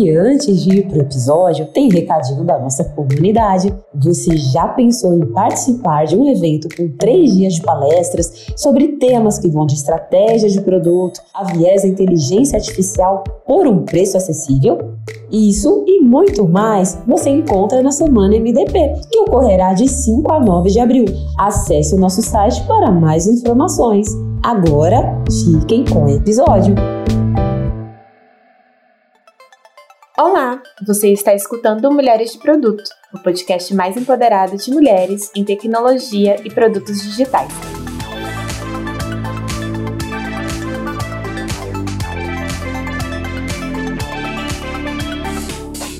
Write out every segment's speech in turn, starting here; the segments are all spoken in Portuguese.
E antes de ir pro episódio, tem recadinho da nossa comunidade. Você já pensou em participar de um evento com três dias de palestras sobre temas que vão de estratégia de produto a viés da inteligência artificial por um preço acessível? Isso e muito mais você encontra na Semana MDP, que ocorrerá de 5 a 9 de abril. Acesse o nosso site para mais informações. Agora, fiquem com o episódio. Olá, você está escutando Mulheres de Produto, o podcast mais empoderado de mulheres em tecnologia e produtos digitais.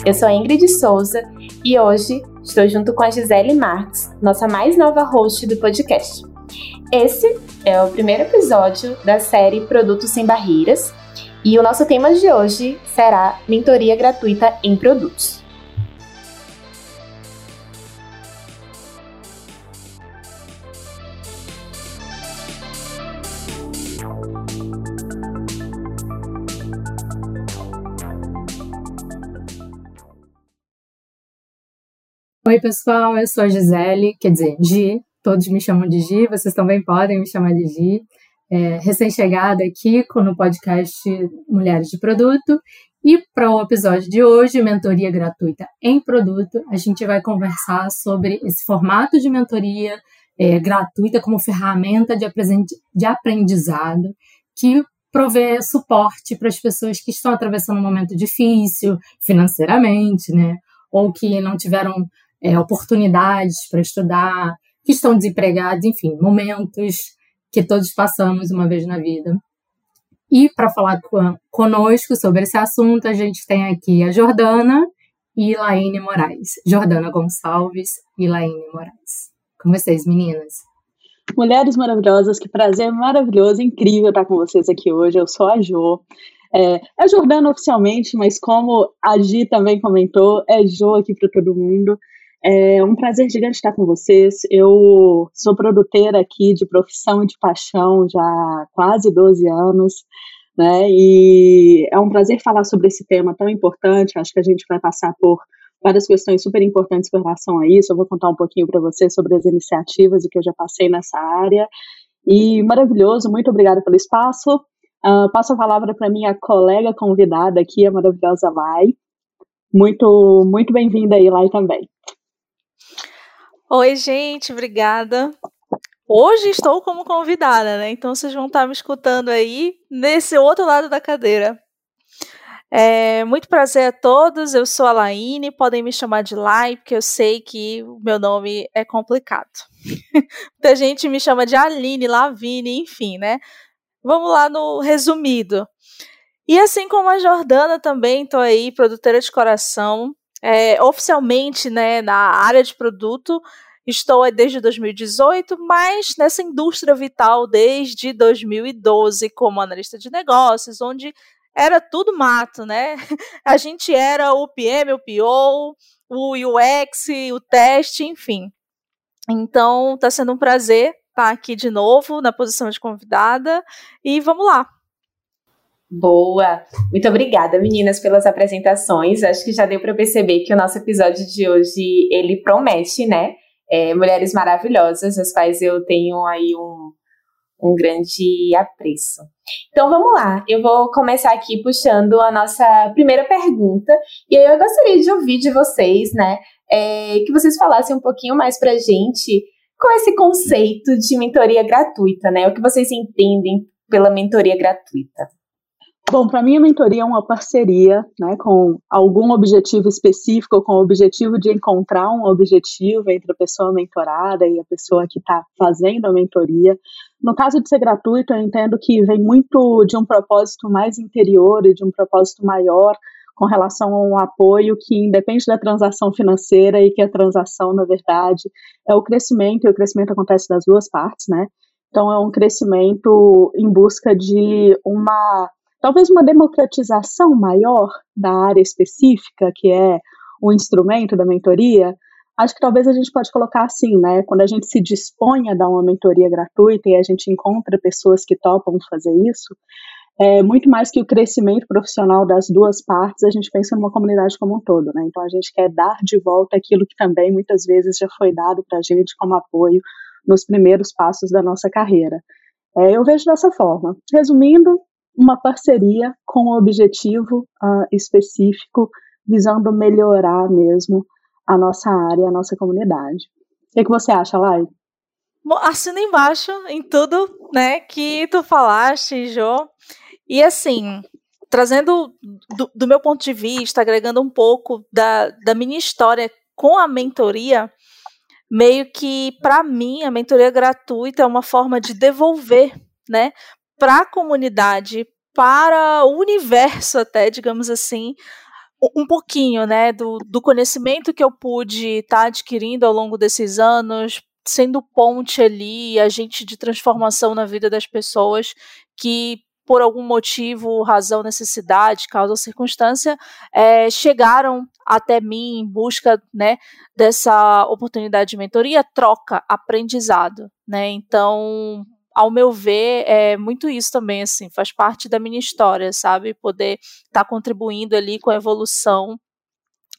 Eu sou a Ingrid Souza e hoje estou junto com a Gisele Marques, nossa mais nova host do podcast. Esse é o primeiro episódio da série Produtos Sem Barreiras e o nosso tema de hoje será mentoria gratuita em produtos. Oi, pessoal, eu sou a Gisele, quer dizer, Gi, todos me chamam de Gi, vocês também podem me chamar de Gi. É, Recém-chegada aqui no podcast Mulheres de Produto. E para o episódio de hoje, mentoria gratuita em produto, a gente vai conversar sobre esse formato de mentoria é, gratuita como ferramenta de, de aprendizado que provê suporte para as pessoas que estão atravessando um momento difícil financeiramente, né? Ou que não tiveram é, oportunidades para estudar, que estão desempregados, enfim, momentos que todos passamos uma vez na vida. E para falar conosco sobre esse assunto, a gente tem aqui a Jordana e Laine Moraes. Jordana Gonçalves e Laine Moraes. Com vocês, meninas. Mulheres maravilhosas, que prazer maravilhoso, incrível estar com vocês aqui hoje. Eu sou a Jo. É, é Jordana oficialmente, mas como a Gi também comentou, é Jo aqui para todo mundo. É um prazer gigante estar com vocês. Eu sou produtora aqui de profissão e de paixão já há quase 12 anos, né? E é um prazer falar sobre esse tema tão importante. Acho que a gente vai passar por várias questões super importantes com relação a isso. Eu vou contar um pouquinho para vocês sobre as iniciativas e que eu já passei nessa área. E maravilhoso, muito obrigada pelo espaço. Uh, passo a palavra para minha colega convidada aqui, a maravilhosa Lai. Muito, muito bem-vinda aí, Lai, também. Oi, gente, obrigada. Hoje estou como convidada, né? Então vocês vão estar me escutando aí nesse outro lado da cadeira. É, muito prazer a todos, eu sou a Laine, podem me chamar de Lai, porque eu sei que o meu nome é complicado. Muita gente me chama de Aline, Lavine, enfim, né? Vamos lá no resumido. E assim como a Jordana também, estou aí, produtora de coração, é, oficialmente né, na área de produto. Estou desde 2018, mas nessa indústria vital desde 2012 como analista de negócios, onde era tudo mato, né? A gente era o PM, o PO, o UX, o teste, enfim. Então, está sendo um prazer estar aqui de novo na posição de convidada e vamos lá. Boa! Muito obrigada, meninas, pelas apresentações. Acho que já deu para perceber que o nosso episódio de hoje ele promete, né? É, mulheres maravilhosas, as quais eu tenho aí um, um grande apreço. Então vamos lá, eu vou começar aqui puxando a nossa primeira pergunta, e aí eu gostaria de ouvir de vocês, né? É, que vocês falassem um pouquinho mais pra gente qual é esse conceito de mentoria gratuita, né? O que vocês entendem pela mentoria gratuita? Bom, para mim a mentoria é uma parceria, né, com algum objetivo específico, com o objetivo de encontrar um objetivo entre a pessoa mentorada e a pessoa que está fazendo a mentoria. No caso de ser gratuito, eu entendo que vem muito de um propósito mais interior e de um propósito maior com relação a um apoio que independe da transação financeira e que a transação, na verdade, é o crescimento, e o crescimento acontece das duas partes, né? Então, é um crescimento em busca de uma talvez uma democratização maior da área específica, que é o instrumento da mentoria, acho que talvez a gente pode colocar assim, né? Quando a gente se dispõe a dar uma mentoria gratuita e a gente encontra pessoas que topam fazer isso, é, muito mais que o crescimento profissional das duas partes, a gente pensa numa comunidade como um todo, né? Então a gente quer dar de volta aquilo que também muitas vezes já foi dado para a gente como apoio nos primeiros passos da nossa carreira. É, eu vejo dessa forma. Resumindo, uma parceria com um objetivo uh, específico, visando melhorar mesmo a nossa área, a nossa comunidade. O que, que você acha, Lai? Assina embaixo em tudo, né, que tu falaste, Jô. E assim, trazendo do, do, meu ponto de vista, agregando um pouco da, da minha história com a mentoria, meio que para mim a mentoria gratuita é uma forma de devolver, né, para a comunidade, para o universo até, digamos assim, um pouquinho, né, do, do conhecimento que eu pude estar tá adquirindo ao longo desses anos, sendo ponte ali, agente de transformação na vida das pessoas que por algum motivo, razão, necessidade, causa ou circunstância, é, chegaram até mim em busca né, dessa oportunidade de mentoria, troca, aprendizado. Né? Então, ao meu ver, é muito isso também, assim, faz parte da minha história, sabe? Poder estar tá contribuindo ali com a evolução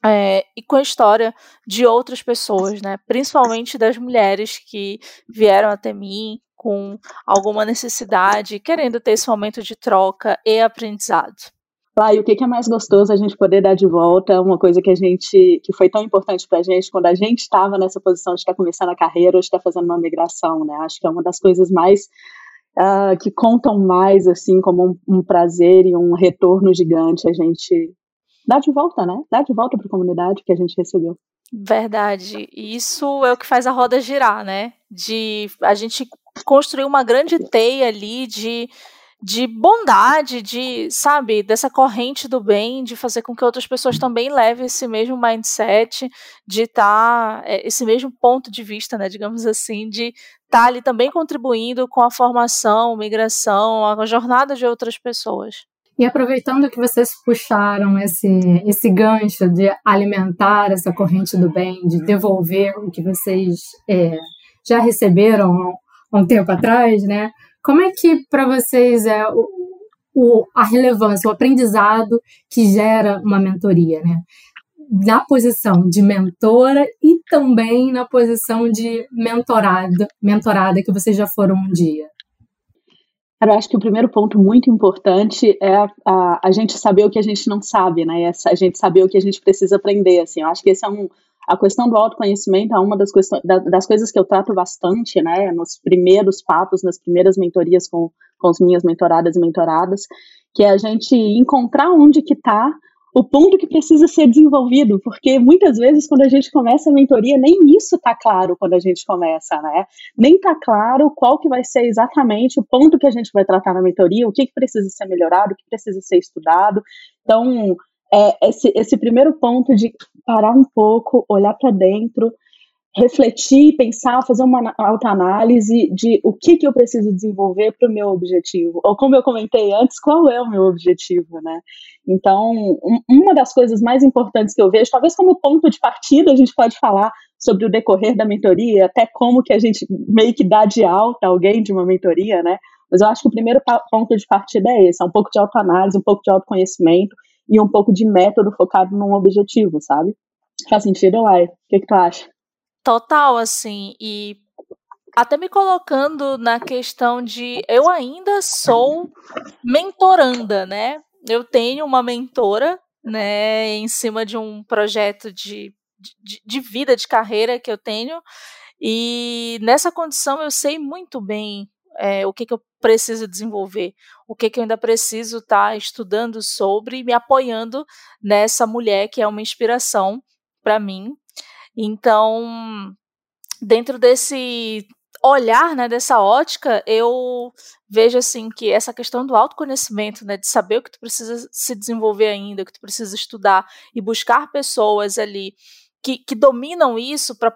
é, e com a história de outras pessoas, né? Principalmente das mulheres que vieram até mim com alguma necessidade, querendo ter esse momento de troca e aprendizado. E o que é mais gostoso a gente poder dar de volta uma coisa que a gente que foi tão importante para a gente quando a gente estava nessa posição de estar tá começando a carreira ou de estar tá fazendo uma migração, né? Acho que é uma das coisas mais uh, que contam mais assim como um, um prazer e um retorno gigante a gente dar de volta, né? Dar de volta para a comunidade que a gente recebeu. Verdade. Isso é o que faz a roda girar, né? De a gente construir uma grande teia ali de, de bondade, de, sabe, dessa corrente do bem, de fazer com que outras pessoas também levem esse mesmo mindset, de estar, tá, é, esse mesmo ponto de vista, né, digamos assim, de estar tá ali também contribuindo com a formação, migração, a jornada de outras pessoas. E aproveitando que vocês puxaram esse, esse gancho de alimentar essa corrente do bem, de devolver o que vocês é, já receberam há um tempo atrás, né? Como é que para vocês é o, o, a relevância, o aprendizado que gera uma mentoria, né? Na posição de mentora e também na posição de mentorada, mentorada que vocês já foram um dia. Eu acho que o primeiro ponto muito importante é a, a, a, gente saber o que a gente não sabe, né? A gente saber o que a gente precisa aprender, assim. Eu acho que esse é um, a questão do autoconhecimento é uma das, das coisas que eu trato bastante, né? Nos primeiros papos, nas primeiras mentorias com, com as minhas mentoradas e mentoradas, que é a gente encontrar onde que está o ponto que precisa ser desenvolvido, porque muitas vezes quando a gente começa a mentoria, nem isso está claro quando a gente começa, né? Nem está claro qual que vai ser exatamente o ponto que a gente vai tratar na mentoria, o que, que precisa ser melhorado, o que precisa ser estudado. Então, é, esse, esse primeiro ponto de parar um pouco, olhar para dentro, refletir, pensar, fazer uma autoanálise de o que, que eu preciso desenvolver para o meu objetivo. Ou como eu comentei antes, qual é o meu objetivo, né? Então, um, uma das coisas mais importantes que eu vejo, talvez como ponto de partida, a gente pode falar sobre o decorrer da mentoria, até como que a gente meio que dá de alta alguém de uma mentoria, né? Mas eu acho que o primeiro ponto de partida é esse, é um pouco de autoanálise, um pouco de autoconhecimento e um pouco de método focado num objetivo, sabe? Faz sentido, Lai? O que, que tu acha? Total, assim, e até me colocando na questão de eu ainda sou mentoranda, né? Eu tenho uma mentora, né, em cima de um projeto de, de, de vida, de carreira que eu tenho, e nessa condição eu sei muito bem é, o que, que eu preciso desenvolver, o que, que eu ainda preciso estar tá estudando sobre e me apoiando nessa mulher que é uma inspiração para mim, então, dentro desse olhar, né, dessa ótica, eu vejo assim que essa questão do autoconhecimento, né, de saber o que tu precisa se desenvolver ainda, o que tu precisa estudar e buscar pessoas ali que, que dominam isso para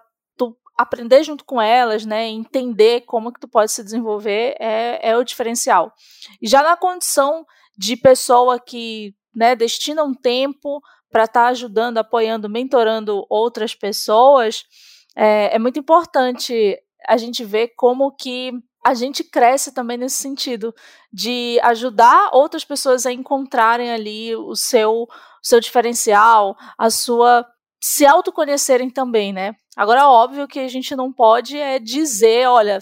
aprender junto com elas, né, entender como que tu pode se desenvolver é, é o diferencial. E já na condição de pessoa que, né, destina um tempo para estar tá ajudando, apoiando, mentorando outras pessoas, é, é muito importante a gente ver como que a gente cresce também nesse sentido de ajudar outras pessoas a encontrarem ali o seu, o seu diferencial, a sua se autoconhecerem também, né? Agora, óbvio que a gente não pode é dizer, olha,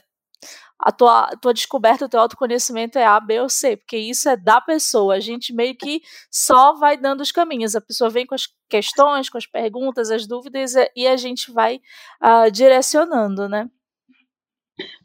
a tua, a tua descoberta, o teu autoconhecimento é A, B ou C, porque isso é da pessoa. A gente meio que só vai dando os caminhos. A pessoa vem com as questões, com as perguntas, as dúvidas, e a gente vai uh, direcionando, né?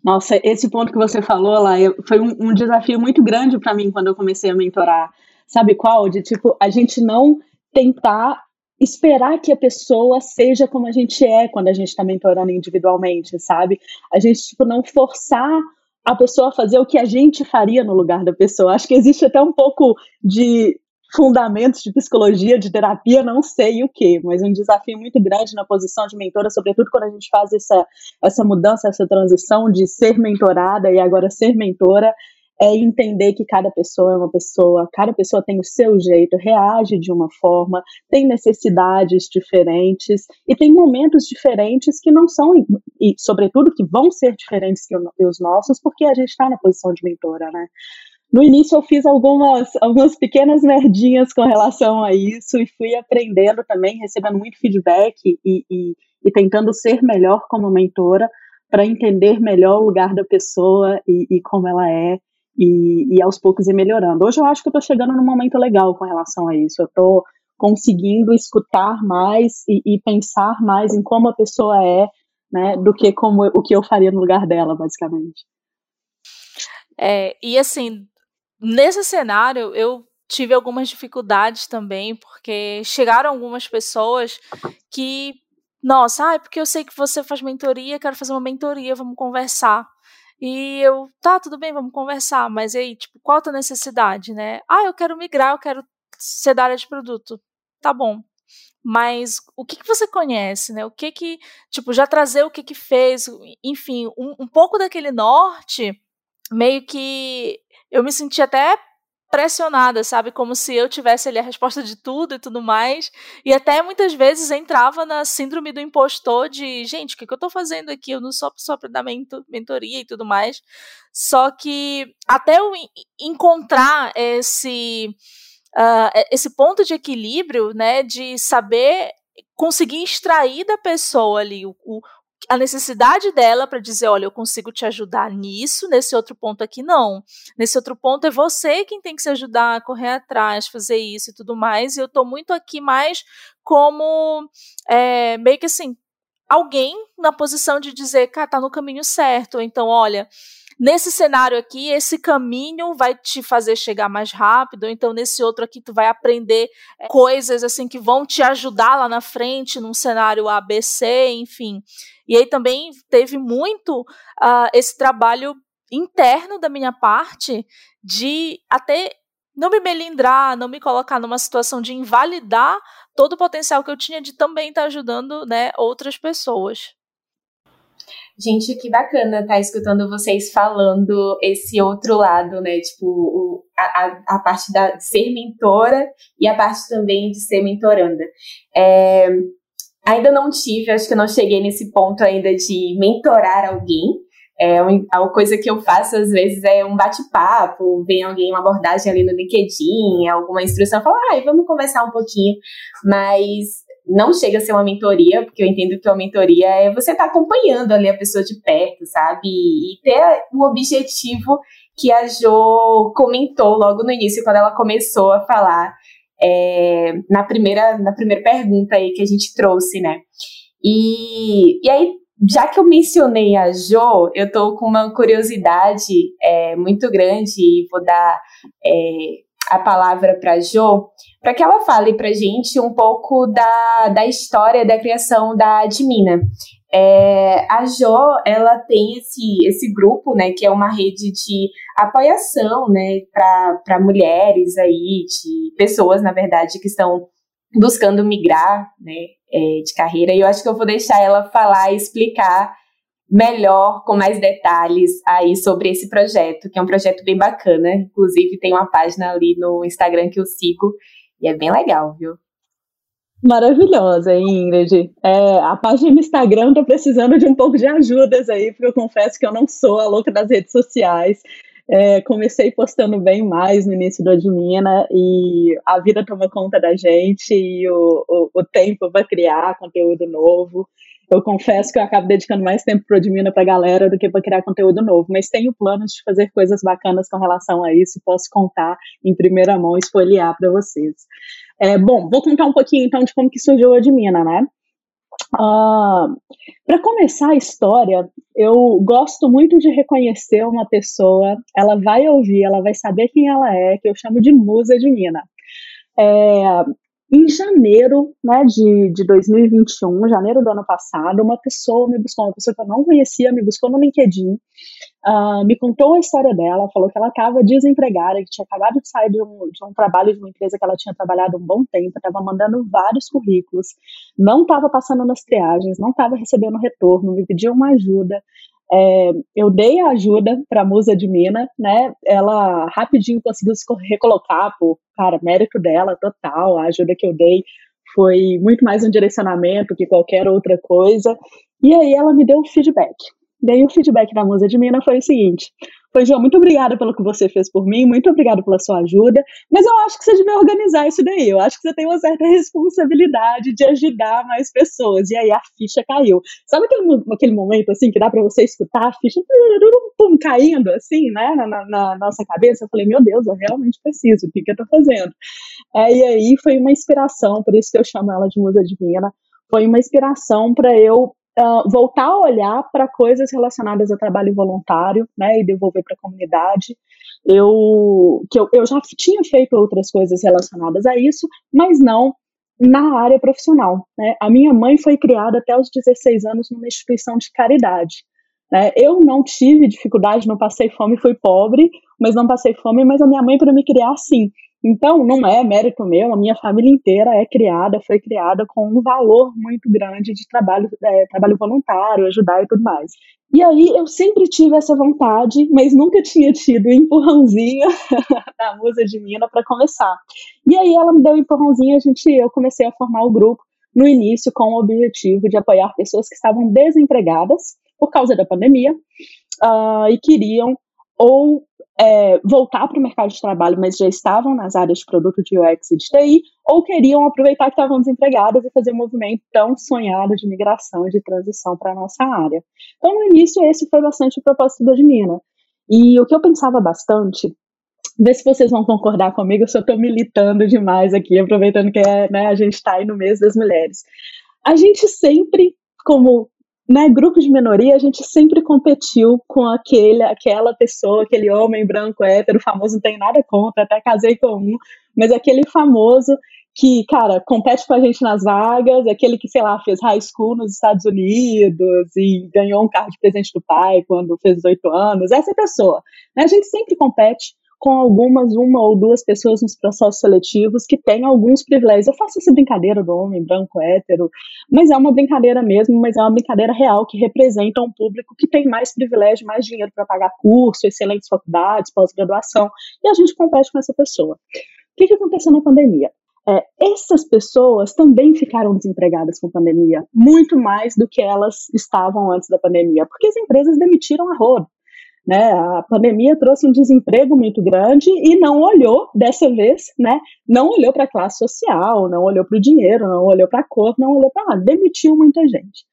Nossa, esse ponto que você falou lá foi um, um desafio muito grande para mim quando eu comecei a mentorar. Sabe qual? De tipo, a gente não tentar esperar que a pessoa seja como a gente é quando a gente está mentorando individualmente, sabe? A gente, tipo, não forçar a pessoa a fazer o que a gente faria no lugar da pessoa. Acho que existe até um pouco de fundamentos de psicologia, de terapia, não sei o que, mas um desafio muito grande na posição de mentora, sobretudo quando a gente faz essa, essa mudança, essa transição de ser mentorada e agora ser mentora, é entender que cada pessoa é uma pessoa, cada pessoa tem o seu jeito, reage de uma forma, tem necessidades diferentes e tem momentos diferentes que não são, e sobretudo que vão ser diferentes que os nossos, porque a gente está na posição de mentora, né? No início eu fiz algumas, algumas pequenas merdinhas com relação a isso e fui aprendendo também, recebendo muito feedback e, e, e tentando ser melhor como mentora para entender melhor o lugar da pessoa e, e como ela é e, e, aos poucos ir melhorando. Hoje eu acho que eu estou chegando num momento legal com relação a isso. Eu estou conseguindo escutar mais e, e, pensar mais em como a pessoa é, né, do que como o que eu faria no lugar dela, basicamente. É, e assim, Nesse cenário, eu tive algumas dificuldades também, porque chegaram algumas pessoas que, nossa, ah, é porque eu sei que você faz mentoria, quero fazer uma mentoria, vamos conversar. E eu, tá, tudo bem, vamos conversar, mas aí, tipo, qual a tua necessidade, né? Ah, eu quero migrar, eu quero ser da área de produto. Tá bom. Mas o que, que você conhece, né? O que que, tipo, já trazer o que que fez, enfim, um, um pouco daquele norte, meio que eu me senti até pressionada, sabe? Como se eu tivesse ali a resposta de tudo e tudo mais. E até muitas vezes entrava na síndrome do impostor de, gente, o que, que eu tô fazendo aqui? Eu não sou só para dar mentoria e tudo mais. Só que até eu encontrar esse, uh, esse ponto de equilíbrio, né? De saber conseguir extrair da pessoa ali o, o, a necessidade dela para dizer, olha, eu consigo te ajudar nisso, nesse outro ponto aqui não. Nesse outro ponto é você quem tem que se ajudar a correr atrás, fazer isso e tudo mais. E eu estou muito aqui mais como é, meio que assim, alguém na posição de dizer, cara, tá no caminho certo. Então, olha, nesse cenário aqui, esse caminho vai te fazer chegar mais rápido, então nesse outro aqui tu vai aprender é, coisas assim que vão te ajudar lá na frente, num cenário ABC, enfim. E aí também teve muito uh, esse trabalho interno da minha parte de até não me melindrar, não me colocar numa situação de invalidar todo o potencial que eu tinha de também estar ajudando né, outras pessoas. Gente, que bacana estar tá escutando vocês falando esse outro lado, né? Tipo, o, a, a parte da, de ser mentora e a parte também de ser mentoranda. É, ainda não tive, acho que não cheguei nesse ponto ainda de mentorar alguém. É uma coisa que eu faço às vezes é um bate-papo, vem alguém, uma abordagem ali no LinkedIn, alguma instrução, fala, ai, vamos conversar um pouquinho. Mas não chega a ser uma mentoria, porque eu entendo que uma mentoria é você estar tá acompanhando ali a pessoa de perto, sabe? E ter o objetivo que a Jo comentou logo no início, quando ela começou a falar é, na, primeira, na primeira pergunta aí que a gente trouxe, né? E, e aí, já que eu mencionei a Jo, eu tô com uma curiosidade é, muito grande e vou dar é, a palavra para Jo, para que ela fale para gente um pouco da, da história da criação da Admina. É, a Jo, ela tem esse, esse grupo, né, que é uma rede de apoiação, né, para mulheres aí, de pessoas, na verdade, que estão buscando migrar, né, é, de carreira. E eu acho que eu vou deixar ela falar e explicar melhor, com mais detalhes aí sobre esse projeto, que é um projeto bem bacana. Inclusive, tem uma página ali no Instagram que eu sigo e é bem legal, viu? Maravilhosa, Ingrid. É, a página do Instagram está precisando de um pouco de ajudas aí, porque eu confesso que eu não sou a louca das redes sociais. É, comecei postando bem mais no início do Admina e a vida toma conta da gente e o, o, o tempo para criar conteúdo novo. Eu confesso que eu acabo dedicando mais tempo para o Admina para a galera do que para criar conteúdo novo, mas tenho planos de fazer coisas bacanas com relação a isso e posso contar em primeira mão e espoliar para vocês. É, bom, vou contar um pouquinho então de como que surgiu o Admina, né? Uh, ah, para começar a história, eu gosto muito de reconhecer uma pessoa, ela vai ouvir, ela vai saber quem ela é, que eu chamo de musa de Mina. É, em janeiro né, de, de 2021, janeiro do ano passado, uma pessoa me buscou, uma pessoa que eu não conhecia, me buscou no LinkedIn, uh, me contou a história dela, falou que ela estava desempregada, que tinha acabado de sair de um, de um trabalho de uma empresa que ela tinha trabalhado um bom tempo, estava mandando vários currículos, não estava passando nas triagens, não estava recebendo retorno, me pediu uma ajuda. É, eu dei a ajuda para a musa de Mina, né? Ela rapidinho conseguiu se recolocar, por, cara, mérito dela total. A ajuda que eu dei foi muito mais um direcionamento que qualquer outra coisa. E aí ela me deu feedback. Daí o feedback da musa de Mina foi o seguinte: Pois, João, muito obrigada pelo que você fez por mim, muito obrigada pela sua ajuda, mas eu acho que você devia organizar isso daí, eu acho que você tem uma certa responsabilidade de ajudar mais pessoas, e aí a ficha caiu. Sabe aquele, aquele momento, assim, que dá para você escutar a ficha pum, caindo, assim, né, na, na, na, nossa cabeça? Eu falei, meu Deus, eu realmente preciso, o que, que eu tô fazendo? É, e aí foi uma inspiração, por isso que eu chamo ela de musa divina, foi uma inspiração para eu uh, voltar a olhar para coisas relacionadas ao trabalho voluntário, né, e devolver para a comunidade. Eu, que eu, eu já tinha feito outras coisas relacionadas a isso, mas não na área profissional. Né? A minha mãe foi criada até os 16 anos numa instituição de caridade. Né? Eu não tive dificuldade, não passei fome, fui pobre, mas não passei fome, mas a minha mãe para me criar sim. Então, não é mérito meu, a minha família inteira é criada, foi criada com um valor muito grande de trabalho, é, trabalho voluntário, ajudar e tudo mais. E aí eu sempre tive essa vontade, mas nunca tinha tido o empurrãozinho da musa de Mina para começar. E aí ela me deu um empurrãozinho, a gente, eu comecei a formar o grupo no início com o objetivo de apoiar pessoas que estavam desempregadas por causa da pandemia uh, e queriam ou é, voltar para o mercado de trabalho, mas já estavam nas áreas de produto de UX e de TI, ou queriam aproveitar que estavam desempregadas e fazer um movimento tão sonhado de migração e de transição para a nossa área. Então, no início, esse foi bastante o propósito da Admina. E o que eu pensava bastante, ver se vocês vão concordar comigo, eu só estou militando demais aqui, aproveitando que é, né, a gente está aí no mês das mulheres. A gente sempre, como né, grupo de minoria, a gente sempre competiu com aquele, aquela pessoa, aquele homem branco hétero, famoso, não tem nada contra, até casei com um, mas aquele famoso que, cara, compete com a gente nas vagas, aquele que, sei lá, fez high school nos Estados Unidos e ganhou um carro de presente do pai quando fez 18 anos, essa pessoa. Né, a gente sempre compete com algumas, uma ou duas pessoas nos processos seletivos que têm alguns privilégios. Eu faço essa brincadeira do homem branco hétero, mas é uma brincadeira mesmo, mas é uma brincadeira real que representa um público que tem mais privilégio, mais dinheiro para pagar curso, excelentes faculdades, pós-graduação, e a gente compete com essa pessoa. O que, que aconteceu na pandemia? É, essas pessoas também ficaram desempregadas com a pandemia, muito mais do que elas estavam antes da pandemia, porque as empresas demitiram a roda. Né? A pandemia trouxe um desemprego muito grande e não olhou, dessa vez, né? não olhou para a classe social, não olhou para o dinheiro, não olhou para a cor, não olhou para nada, demitiu muita gente.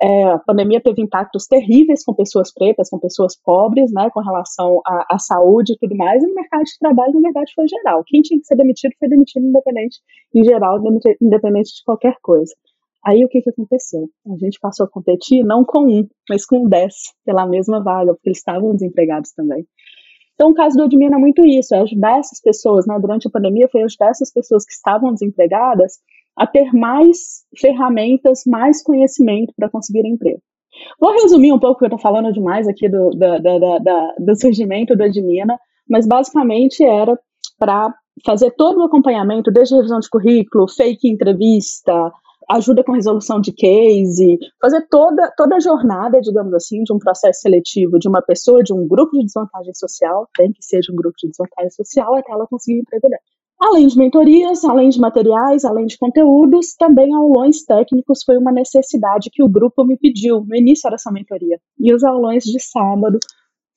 É, a pandemia teve impactos terríveis com pessoas pretas, com pessoas pobres, né, com relação à, saúde e tudo mais, e no mercado de trabalho, na verdade, foi geral. Quem tinha que ser demitido foi demitido independente, em geral, independente de qualquer coisa. Aí o que, que aconteceu? A gente passou a competir não com um, mas com dez pela mesma vaga, porque eles estavam desempregados também. Então, o caso do Admina é muito isso, é ajudar essas pessoas, né, durante a pandemia, foi ajudar essas pessoas que estavam desempregadas a ter mais ferramentas, mais conhecimento para conseguir emprego. Vou resumir um pouco, eu estou falando demais aqui do, da, da, da, do surgimento do Admina, mas basicamente era para fazer todo o acompanhamento, desde revisão de currículo, fake entrevista, ajuda com resolução de case, fazer toda, toda a jornada, digamos assim, de um processo seletivo de uma pessoa, de um grupo de desvantagem social, tem que de um grupo de desvantagem social, até ela conseguir emprego dela. Além de mentorias, além de materiais, além de conteúdos, também aulões técnicos foi uma necessidade que o grupo me pediu no início dessa mentoria. E os aulões de sábado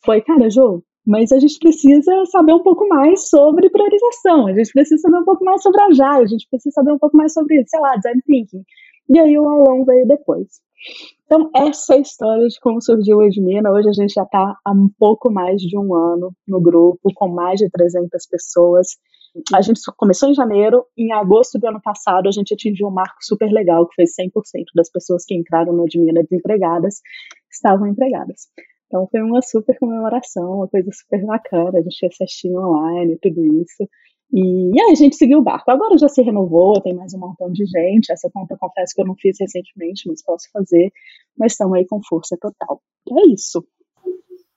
foi, cara, Jô, mas a gente precisa saber um pouco mais sobre priorização, a gente precisa saber um pouco mais sobre agile, a gente precisa saber um pouco mais sobre, sei lá, design thinking. E aí o aulão veio depois. Então, essa é a história de como surgiu o Edmina. Hoje a gente já está há um pouco mais de um ano no grupo, com mais de 300 pessoas. A gente começou em janeiro, em agosto do ano passado a gente atingiu um marco super legal, que foi 100% das pessoas que entraram no Admina desempregadas estavam empregadas. Então foi uma super comemoração, uma coisa super bacana, a gente fez festinha online, tudo isso. E, e aí a gente seguiu o barco. Agora já se renovou, tem mais um montão de gente. Essa conta confesso que eu não fiz recentemente, mas posso fazer. Mas estamos aí com força total. E é isso.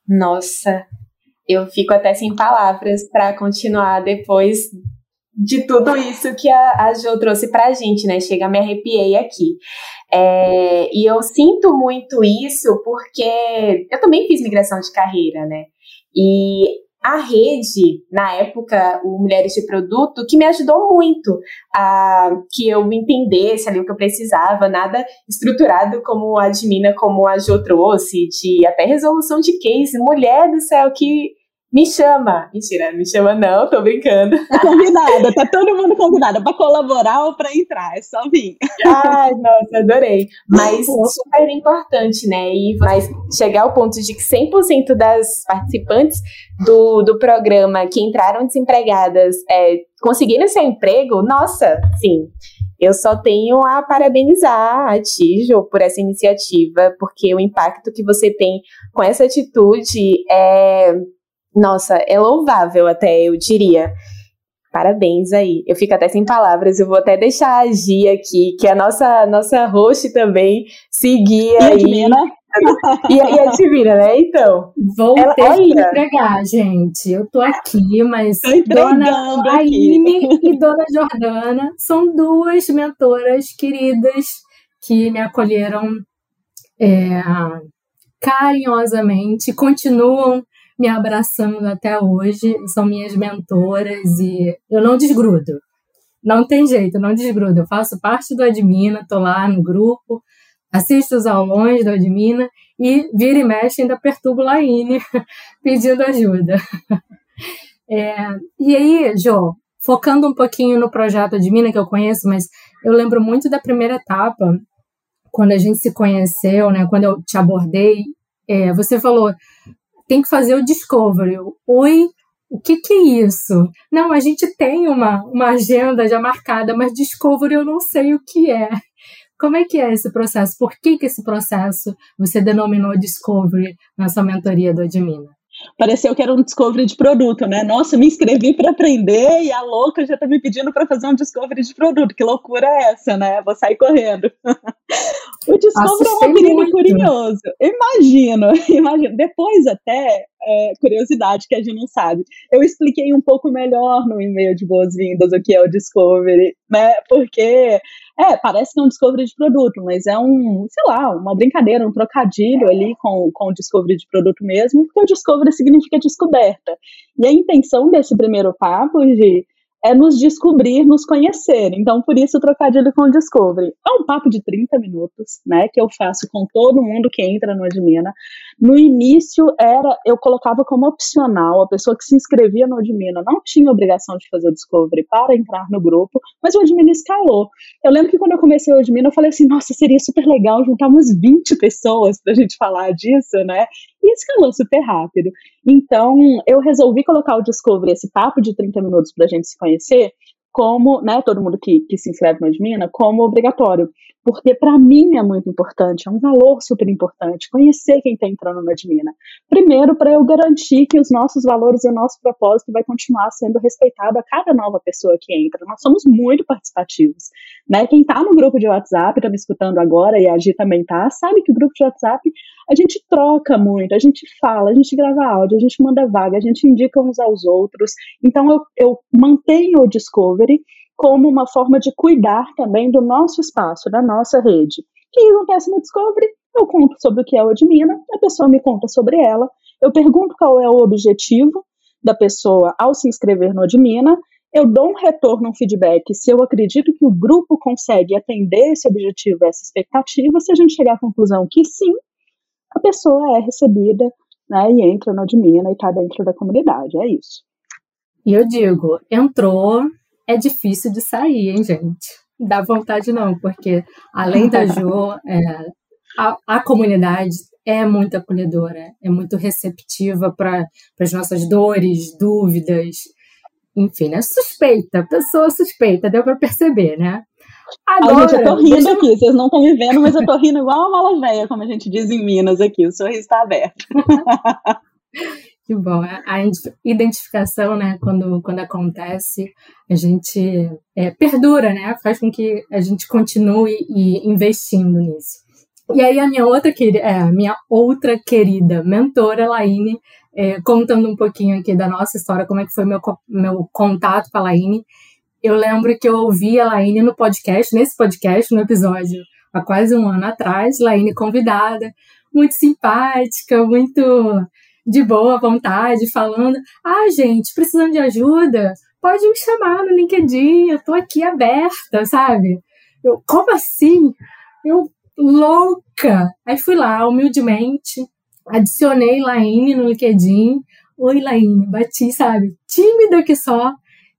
Nossa, eu fico até sem palavras para continuar depois de tudo isso que a, a Jo trouxe pra gente, né? Chega, me arrepiei aqui. É, e eu sinto muito isso porque eu também fiz migração de carreira, né? E a rede, na época, o Mulheres de Produto, que me ajudou muito a que eu entendesse ali o que eu precisava, nada estruturado como a Admina, como a Jo trouxe, de até resolução de case. Mulher do céu, que me chama. Mentira, me chama não, tô brincando. Tá convidada, tá todo mundo convidado para colaborar ou para entrar, é só vir. Ai, nossa, adorei. Mas super importante, né? E mas chegar ao ponto de que 100% das participantes do, do programa que entraram desempregadas é, conseguiram seu emprego, nossa, sim. Eu só tenho a parabenizar a Tijo por essa iniciativa, porque o impacto que você tem com essa atitude é nossa, é louvável até, eu diria. Parabéns aí. Eu fico até sem palavras. Eu vou até deixar a Gia aqui, que é a nossa, nossa host também, seguir e aí. Admina. E, e a Divina, né? Então. Vou ela, ter que entregar, gente. Eu tô aqui, mas Dona Aine e Dona Jordana são duas mentoras queridas que me acolheram é, carinhosamente, continuam me abraçando até hoje, são minhas mentoras e eu não desgrudo. Não tem jeito, não desgrudo. Eu faço parte do Admina, tô lá no grupo, assisto os aulões do Admina e vira e mexe ainda perturbo Laine pedindo ajuda. É, e aí, Jo, focando um pouquinho no projeto Admina que eu conheço, mas eu lembro muito da primeira etapa, quando a gente se conheceu, né, quando eu te abordei, é, você falou, tem que fazer o discovery. Oi, o que, que é isso? Não, a gente tem uma, uma agenda já marcada, mas discovery eu não sei o que é. Como é que é esse processo? Por que, que esse processo você denominou discovery na sua mentoria do Admina? Pareceu que era um discovery de produto, né? Nossa, me inscrevi para aprender e a louca já está me pedindo para fazer um discovery de produto. Que loucura é essa, né? Vou sair correndo. o discovery é um apelido curioso. Imagino, imagino. Depois até, é, curiosidade que a gente não sabe. Eu expliquei um pouco melhor no e-mail de boas-vindas o que é o discovery, né? Porque é, parece que é um discovery de produto, mas é um, sei lá, uma brincadeira, um trocadilho ali com, com o discovery de produto mesmo, porque o discovery significa descoberta. E a intenção desse primeiro papo, de é nos descobrir, nos conhecer. Então, por isso, o trocadilho com o Discovery. É um papo de 30 minutos, né, que eu faço com todo mundo que entra no Admina. No início, era eu colocava como opcional, a pessoa que se inscrevia no Admina não tinha obrigação de fazer o Discovery para entrar no grupo, mas o Admina escalou. Eu lembro que quando eu comecei o Admina, eu falei assim, nossa, seria super legal juntar umas 20 pessoas para a gente falar disso, né, e escalou super rápido. Então, eu resolvi colocar o Discovery, esse papo de 30 minutos para a gente se conhecer, como, né, todo mundo que, que se inscreve no Admina, como obrigatório. Porque para mim é muito importante, é um valor super importante conhecer quem está entrando no Admina. Primeiro, para eu garantir que os nossos valores e o nosso propósito vai continuar sendo respeitado a cada nova pessoa que entra. Nós somos muito participativos. Né? Quem está no grupo de WhatsApp, está me escutando agora, e a Gi também tá, sabe que o grupo de WhatsApp a gente troca muito, a gente fala, a gente grava áudio, a gente manda vaga, a gente indica uns aos outros. Então eu, eu mantenho o Discovery como uma forma de cuidar também do nosso espaço, da nossa rede. O que acontece no Discovery? Eu conto sobre o que é o Admina, a pessoa me conta sobre ela, eu pergunto qual é o objetivo da pessoa ao se inscrever no Admina, eu dou um retorno, um feedback, se eu acredito que o grupo consegue atender esse objetivo, essa expectativa, se a gente chegar à conclusão que sim, a pessoa é recebida né, e entra no Admina e está dentro da comunidade, é isso. E eu digo, entrou, é difícil de sair, hein, gente? Dá vontade não, porque além da Jo, é, a, a comunidade é muito acolhedora, é muito receptiva para as nossas dores, dúvidas, enfim, né? Suspeita, pessoa suspeita, deu para perceber, né? Agora, Ai, gente, eu tô rindo deixa... aqui, vocês não estão me vendo, mas eu tô rindo igual uma mala velha, como a gente diz em Minas aqui, o sorriso está aberto. que bom, a identificação, né, quando, quando acontece, a gente é, perdura, né, faz com que a gente continue investindo nisso. E aí a minha outra, é, minha outra querida mentora, Laine, é, contando um pouquinho aqui da nossa história, como é que foi meu, meu contato com a Laine. Eu lembro que eu ouvi a Laine no podcast, nesse podcast, no episódio, há quase um ano atrás, Laine convidada, muito simpática, muito de boa vontade, falando: Ah, gente, precisando de ajuda? Pode me chamar no LinkedIn, eu tô aqui aberta, sabe? Eu, como assim? Eu, louca! Aí fui lá, humildemente, adicionei Laine no LinkedIn. Oi, Laine, bati, sabe? Tímida que só.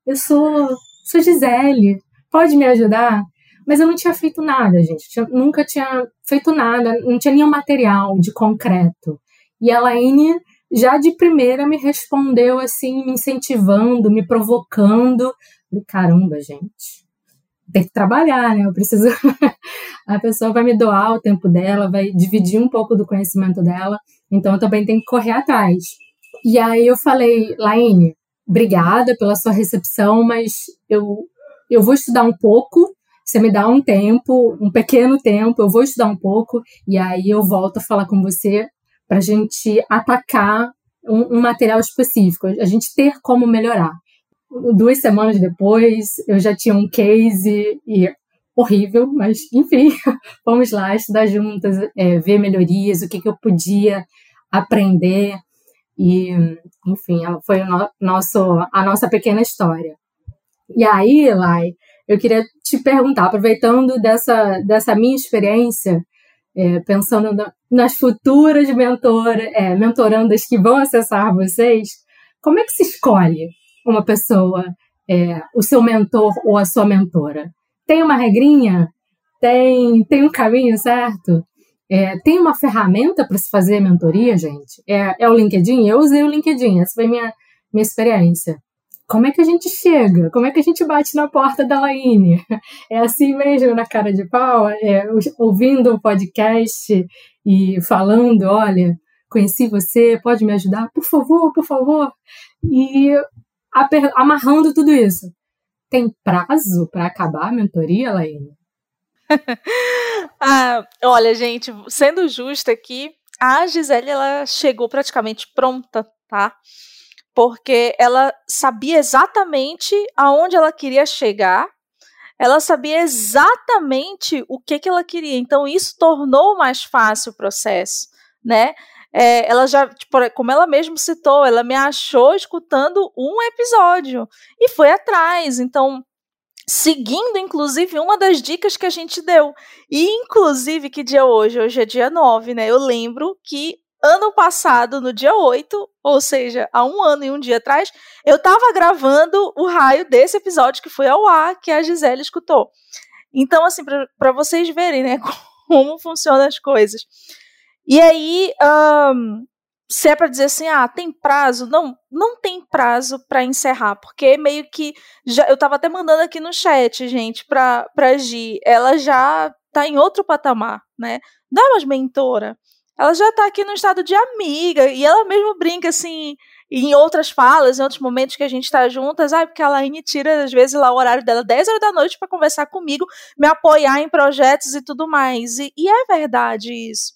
Eu sou, sou Gisele, pode me ajudar? Mas eu não tinha feito nada, gente. Eu nunca tinha feito nada, não tinha nenhum material de concreto. E a Laine já de primeira me respondeu assim, me incentivando, me provocando. Falei, caramba, gente, tem que trabalhar, né? Eu preciso. a pessoa vai me doar o tempo dela, vai dividir um pouco do conhecimento dela. Então eu também tenho que correr atrás. E aí eu falei, Laine, obrigada pela sua recepção, mas eu, eu vou estudar um pouco. Você me dá um tempo, um pequeno tempo, eu vou estudar um pouco e aí eu volto a falar com você para a gente atacar um, um material específico, a gente ter como melhorar. Duas semanas depois, eu já tinha um case e horrível, mas enfim, vamos lá estudar juntas, é, ver melhorias, o que, que eu podia aprender e, enfim, foi o no, nosso, a nossa pequena história. E aí, Lai, eu queria te perguntar, aproveitando dessa, dessa minha experiência, é, pensando na, nas futuras mentor, é, mentorandas que vão acessar vocês, como é que se escolhe uma pessoa, é, o seu mentor ou a sua mentora? Tem uma regrinha? Tem, tem um caminho certo? É, tem uma ferramenta para se fazer mentoria, gente? É, é o LinkedIn? Eu usei o LinkedIn, essa foi minha, minha experiência. Como é que a gente chega? Como é que a gente bate na porta da Laine? É assim mesmo, na cara de pau? É, ouvindo o podcast e falando, olha, conheci você, pode me ajudar? Por favor, por favor. E amarrando tudo isso. Tem prazo para acabar a mentoria, Laine? ah, olha, gente, sendo justa aqui, a Gisele ela chegou praticamente pronta, tá? Porque ela sabia exatamente aonde ela queria chegar, ela sabia exatamente o que, que ela queria. Então, isso tornou mais fácil o processo, né? É, ela já, tipo, como ela mesma citou, ela me achou escutando um episódio e foi atrás. Então, seguindo, inclusive, uma das dicas que a gente deu. E, inclusive, que dia hoje? Hoje é dia 9, né? Eu lembro que ano passado, no dia 8, ou seja, há um ano e um dia atrás, eu estava gravando o raio desse episódio que foi ao ar, que a Gisele escutou. Então, assim, para vocês verem, né, como funcionam as coisas. E aí, um, se é para dizer assim, ah, tem prazo? Não, não tem prazo para encerrar, porque meio que já eu tava até mandando aqui no chat, gente, para para Gi, ela já tá em outro patamar, né? Não é mais mentora. Ela já tá aqui no estado de amiga e ela mesmo brinca assim, em outras falas, em outros momentos que a gente tá juntas, ah, porque a Laine tira às vezes lá o horário dela 10 horas da noite para conversar comigo, me apoiar em projetos e tudo mais. E, e é verdade isso.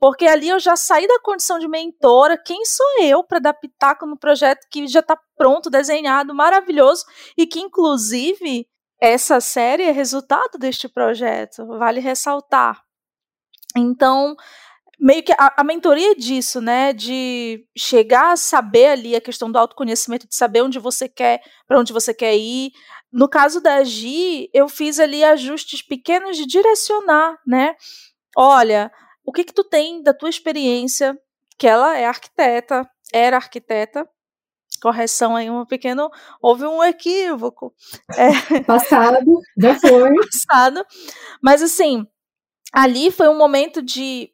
Porque ali eu já saí da condição de mentora. Quem sou eu para dar pitaco no projeto que já está pronto, desenhado, maravilhoso e que, inclusive, essa série é resultado deste projeto, vale ressaltar. Então, meio que a, a, mentoria é disso, né? De chegar a saber ali a questão do autoconhecimento, de saber onde você quer, para onde você quer ir. No caso da Gi, eu fiz ali ajustes pequenos de direcionar, né? Olha, o que que tu tem da tua experiência? Que ela é arquiteta, era arquiteta. Correção aí, um pequeno. Houve um equívoco. É. Passado, já foi. Passado. Mas assim, ali foi um momento de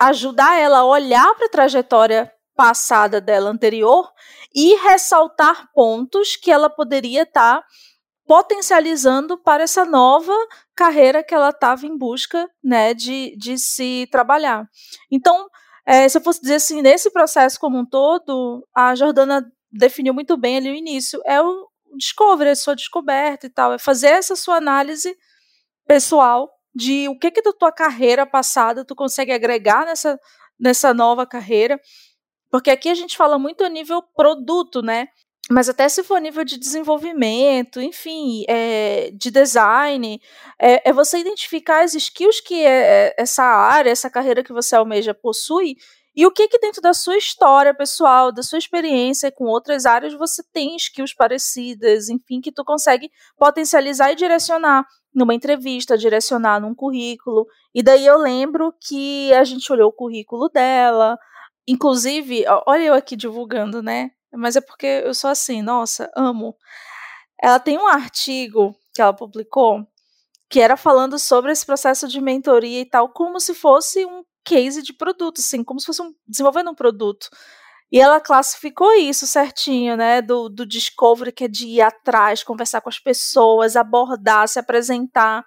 ajudar ela a olhar para a trajetória passada dela anterior e ressaltar pontos que ela poderia estar tá potencializando para essa nova carreira que ela estava em busca né, de, de se trabalhar. Então, é, se eu fosse dizer assim, nesse processo como um todo, a Jordana definiu muito bem ali o início, é o discovery, a sua descoberta e tal, é fazer essa sua análise pessoal de o que que da tua carreira passada tu consegue agregar nessa, nessa nova carreira, porque aqui a gente fala muito a nível produto, né? Mas até se for nível de desenvolvimento, enfim, é, de design, é, é, você identificar as skills que é, é, essa área, essa carreira que você almeja possui e o que que dentro da sua história pessoal, da sua experiência com outras áreas, você tem skills parecidas, enfim, que tu consegue potencializar e direcionar numa entrevista, direcionar num currículo. E daí eu lembro que a gente olhou o currículo dela, inclusive, olha eu aqui divulgando, né? Mas é porque eu sou assim, nossa, amo. Ela tem um artigo que ela publicou que era falando sobre esse processo de mentoria e tal, como se fosse um case de produto, assim, como se fosse um, desenvolvendo um produto. E ela classificou isso certinho, né? Do, do discovery, que é de ir atrás, conversar com as pessoas, abordar, se apresentar.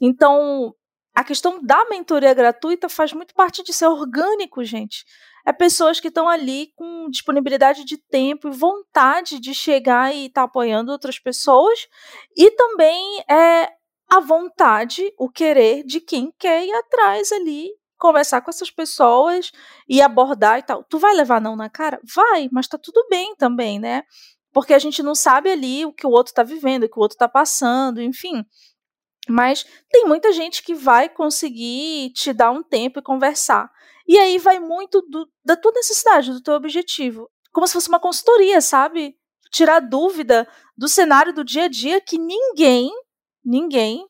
Então, a questão da mentoria gratuita faz muito parte de ser orgânico, gente. É pessoas que estão ali com disponibilidade de tempo e vontade de chegar e estar tá apoiando outras pessoas. E também é a vontade, o querer de quem quer ir atrás ali conversar com essas pessoas e abordar e tal. Tu vai levar não na cara? Vai, mas tá tudo bem também, né? Porque a gente não sabe ali o que o outro tá vivendo, o que o outro tá passando, enfim. Mas tem muita gente que vai conseguir te dar um tempo e conversar. E aí vai muito do, da tua necessidade, do teu objetivo. Como se fosse uma consultoria, sabe? Tirar dúvida do cenário do dia a dia que ninguém, ninguém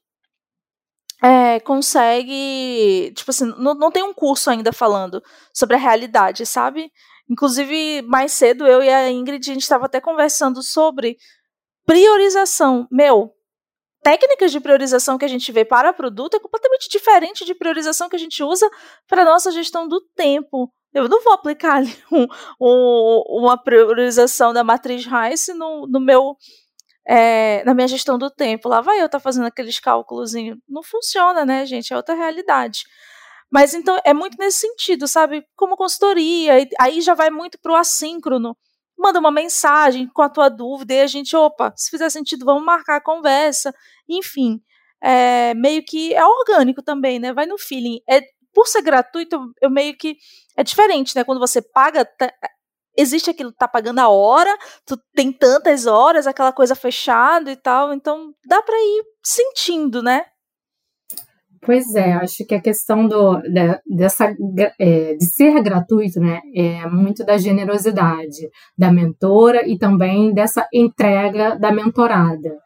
é, consegue. Tipo assim, não, não tem um curso ainda falando sobre a realidade, sabe? Inclusive, mais cedo, eu e a Ingrid, a gente estava até conversando sobre priorização. Meu, técnicas de priorização que a gente vê para produto é completamente diferente de priorização que a gente usa para a nossa gestão do tempo. Eu não vou aplicar um, um, uma priorização da matriz Rice no, no meu é, na minha gestão do tempo. Lá vai eu estar tá fazendo aqueles cálculos. Não funciona, né, gente? É outra realidade. Mas então é muito nesse sentido, sabe? Como consultoria, aí já vai muito para o assíncrono. Manda uma mensagem com a tua dúvida e a gente, opa, se fizer sentido, vamos marcar a conversa. Enfim, é, meio que é orgânico também, né? Vai no feeling. É, por ser gratuito, eu meio que. É diferente, né? Quando você paga, existe aquilo, tá pagando a hora, tu tem tantas horas, aquela coisa fechada e tal, então dá para ir sentindo, né? Pois é, acho que a questão do, de, dessa, é, de ser gratuito né, é muito da generosidade da mentora e também dessa entrega da mentorada.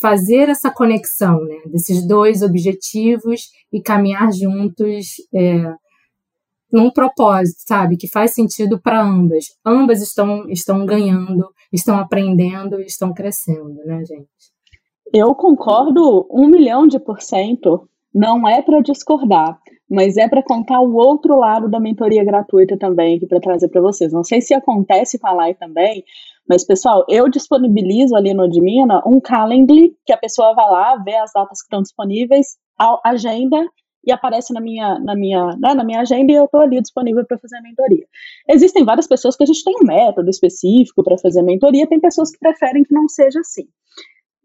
Fazer essa conexão né, desses dois objetivos e caminhar juntos é, num propósito, sabe, que faz sentido para ambas. Ambas estão estão ganhando, estão aprendendo, estão crescendo, né, gente? Eu concordo um milhão de por cento. Não é para discordar, mas é para contar o outro lado da mentoria gratuita também aqui para trazer para vocês. Não sei se acontece com a Lai também, mas pessoal, eu disponibilizo ali no Admina um Calendly que a pessoa vai lá, vê as datas que estão disponíveis, a agenda e aparece na minha, na minha, né, na minha agenda e eu estou ali disponível para fazer a mentoria. Existem várias pessoas que a gente tem um método específico para fazer a mentoria, tem pessoas que preferem que não seja assim.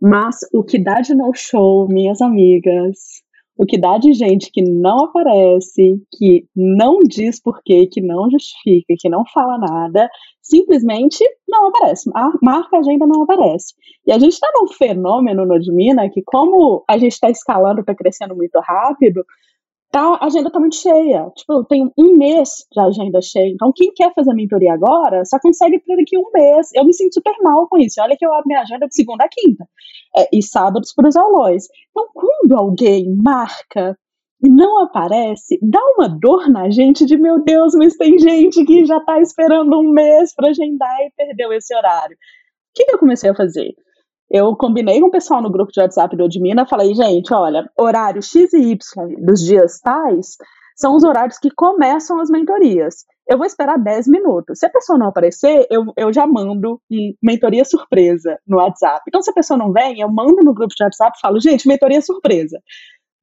Mas o que dá de no show, minhas amigas, o que dá de gente que não aparece, que não diz porquê, que não justifica, que não fala nada, simplesmente não aparece. A marca agenda não aparece. E a gente está num fenômeno no Admina que, como a gente está escalando, está crescendo muito rápido, tá, a agenda tá muito cheia. Tipo, eu tenho um mês de agenda cheia. Então, quem quer fazer a mentoria agora, só consegue para daqui a um mês. Eu me sinto super mal com isso. Olha que eu abro minha agenda de segunda a quinta. É, e sábados para os aulões. Então, quando alguém marca e não aparece, dá uma dor na gente de, meu Deus, mas tem gente que já tá esperando um mês para agendar e perdeu esse horário. O que, que eu comecei a fazer? Eu combinei com o pessoal no grupo de WhatsApp do Odmina, falei, gente, olha, horário X e Y dos dias tais são os horários que começam as mentorias. Eu vou esperar 10 minutos. Se a pessoa não aparecer, eu, eu já mando mentoria surpresa no WhatsApp. Então, se a pessoa não vem, eu mando no grupo de WhatsApp e falo, gente, mentoria surpresa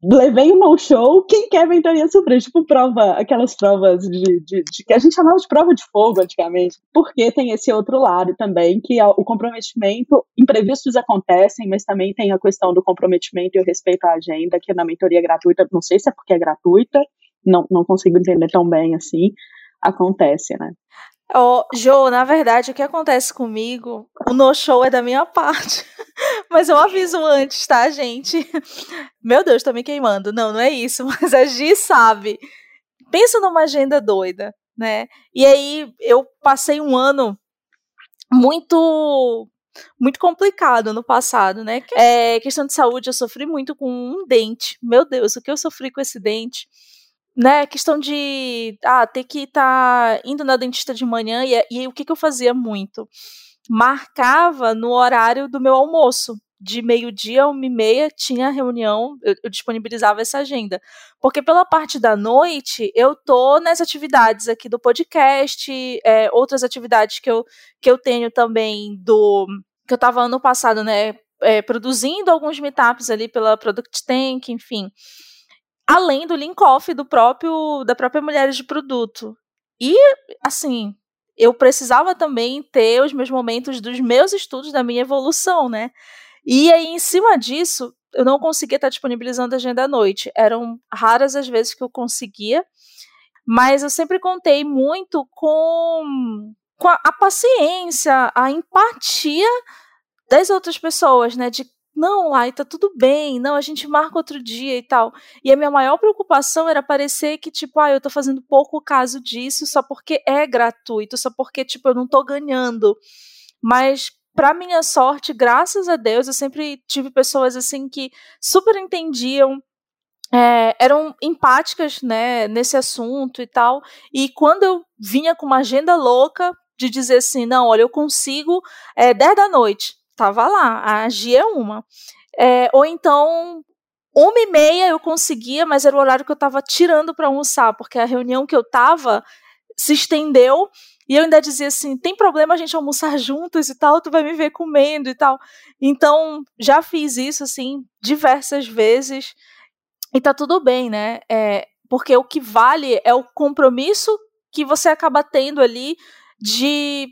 levei um no-show, quem quer ventaria surpresa? Tipo, prova, aquelas provas de, de, de, que a gente chamava de prova de fogo antigamente, porque tem esse outro lado também, que é o comprometimento, imprevistos acontecem, mas também tem a questão do comprometimento e o respeito à agenda, que na mentoria gratuita, não sei se é porque é gratuita, não, não consigo entender tão bem assim, acontece, né? Oh, Jo, na verdade, o que acontece comigo, o no-show é da minha parte. Mas eu aviso antes, tá, gente? Meu Deus, tô me queimando. Não, não é isso, mas a Gi sabe. Pensa numa agenda doida, né? E aí eu passei um ano muito muito complicado no passado, né? É, questão de saúde, eu sofri muito com um dente. Meu Deus, o que eu sofri com esse dente? Né, questão de ah, ter que estar tá indo na dentista de manhã e, e o que, que eu fazia muito? Marcava no horário do meu almoço. De meio-dia a uma e meia tinha reunião, eu, eu, disponibilizava essa agenda. Porque pela parte da noite, eu tô nas atividades aqui do podcast, é, outras atividades que eu, que eu tenho também do. que eu estava ano passado, né? É, produzindo alguns meetups ali pela Product Tank, enfim além do link off do próprio da própria Mulheres de Produto. E assim, eu precisava também ter os meus momentos dos meus estudos da minha evolução, né? E aí em cima disso, eu não conseguia estar disponibilizando a agenda à noite. Eram raras as vezes que eu conseguia, mas eu sempre contei muito com, com a, a paciência, a empatia das outras pessoas, né? De não, ai, tá tudo bem, não, a gente marca outro dia e tal. E a minha maior preocupação era parecer que, tipo, ah, eu tô fazendo pouco caso disso só porque é gratuito, só porque, tipo, eu não tô ganhando. Mas, para minha sorte, graças a Deus, eu sempre tive pessoas, assim, que super entendiam é, eram empáticas né, nesse assunto e tal. E quando eu vinha com uma agenda louca de dizer assim, não, olha, eu consigo é, 10 da noite tava lá, a Gi é uma. É, ou então, uma e meia eu conseguia, mas era o horário que eu estava tirando para almoçar, porque a reunião que eu estava se estendeu e eu ainda dizia assim: tem problema a gente almoçar juntos e tal, tu vai me ver comendo e tal. Então, já fiz isso, assim, diversas vezes e tá tudo bem, né? É, porque o que vale é o compromisso que você acaba tendo ali de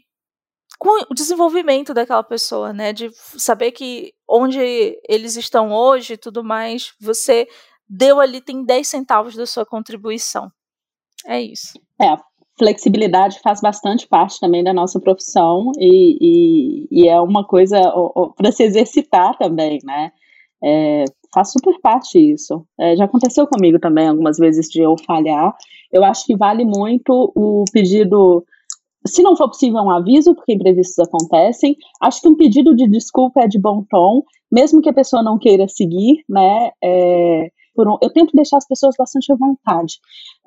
com o desenvolvimento daquela pessoa, né? De saber que onde eles estão hoje e tudo mais, você deu ali, tem 10 centavos da sua contribuição. É isso. É, flexibilidade faz bastante parte também da nossa profissão e, e, e é uma coisa para se exercitar também, né? É, faz super parte isso. É, já aconteceu comigo também algumas vezes de eu falhar. Eu acho que vale muito o pedido se não for possível um aviso, porque imprevistos acontecem, acho que um pedido de desculpa é de bom tom, mesmo que a pessoa não queira seguir, né? É, um, eu tento deixar as pessoas bastante à vontade,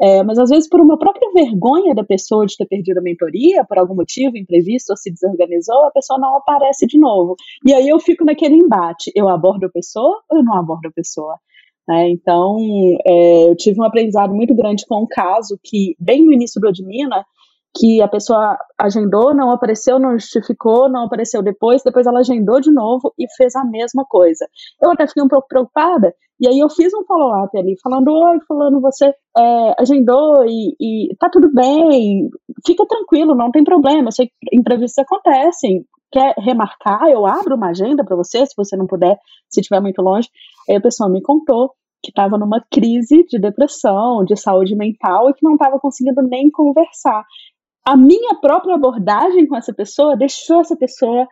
é, mas às vezes por uma própria vergonha da pessoa de ter perdido a mentoria, por algum motivo imprevisto ou se desorganizou, a pessoa não aparece de novo. E aí eu fico naquele embate: eu abordo a pessoa ou eu não abordo a pessoa? É, então, é, eu tive um aprendizado muito grande com um caso que, bem no início do Admina, que a pessoa agendou, não apareceu, não justificou, não apareceu depois, depois ela agendou de novo e fez a mesma coisa. Eu até fiquei um pouco preocupada, e aí eu fiz um follow-up ali, falando, oi, fulano, você é, agendou e, e tá tudo bem, fica tranquilo, não tem problema, eu sei que imprevistos acontecem, quer remarcar, eu abro uma agenda para você, se você não puder, se estiver muito longe. Aí a pessoa me contou que estava numa crise de depressão, de saúde mental e que não estava conseguindo nem conversar a minha própria abordagem com essa pessoa deixou essa pessoa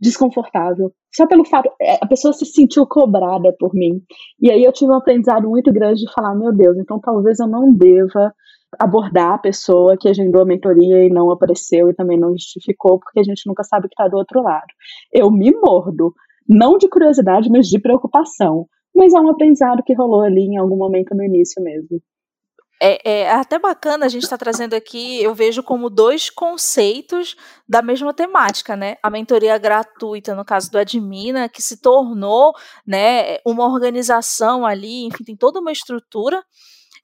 desconfortável. Só pelo fato, é, a pessoa se sentiu cobrada por mim. E aí eu tive um aprendizado muito grande de falar, meu Deus, então talvez eu não deva abordar a pessoa que agendou a mentoria e não apareceu e também não justificou, porque a gente nunca sabe o que está do outro lado. Eu me mordo, não de curiosidade, mas de preocupação. Mas é um aprendizado que rolou ali em algum momento no início mesmo. É, é, até bacana a gente estar tá trazendo aqui, eu vejo como dois conceitos da mesma temática, né? A mentoria gratuita, no caso do Admina, que se tornou né, uma organização ali, enfim, tem toda uma estrutura.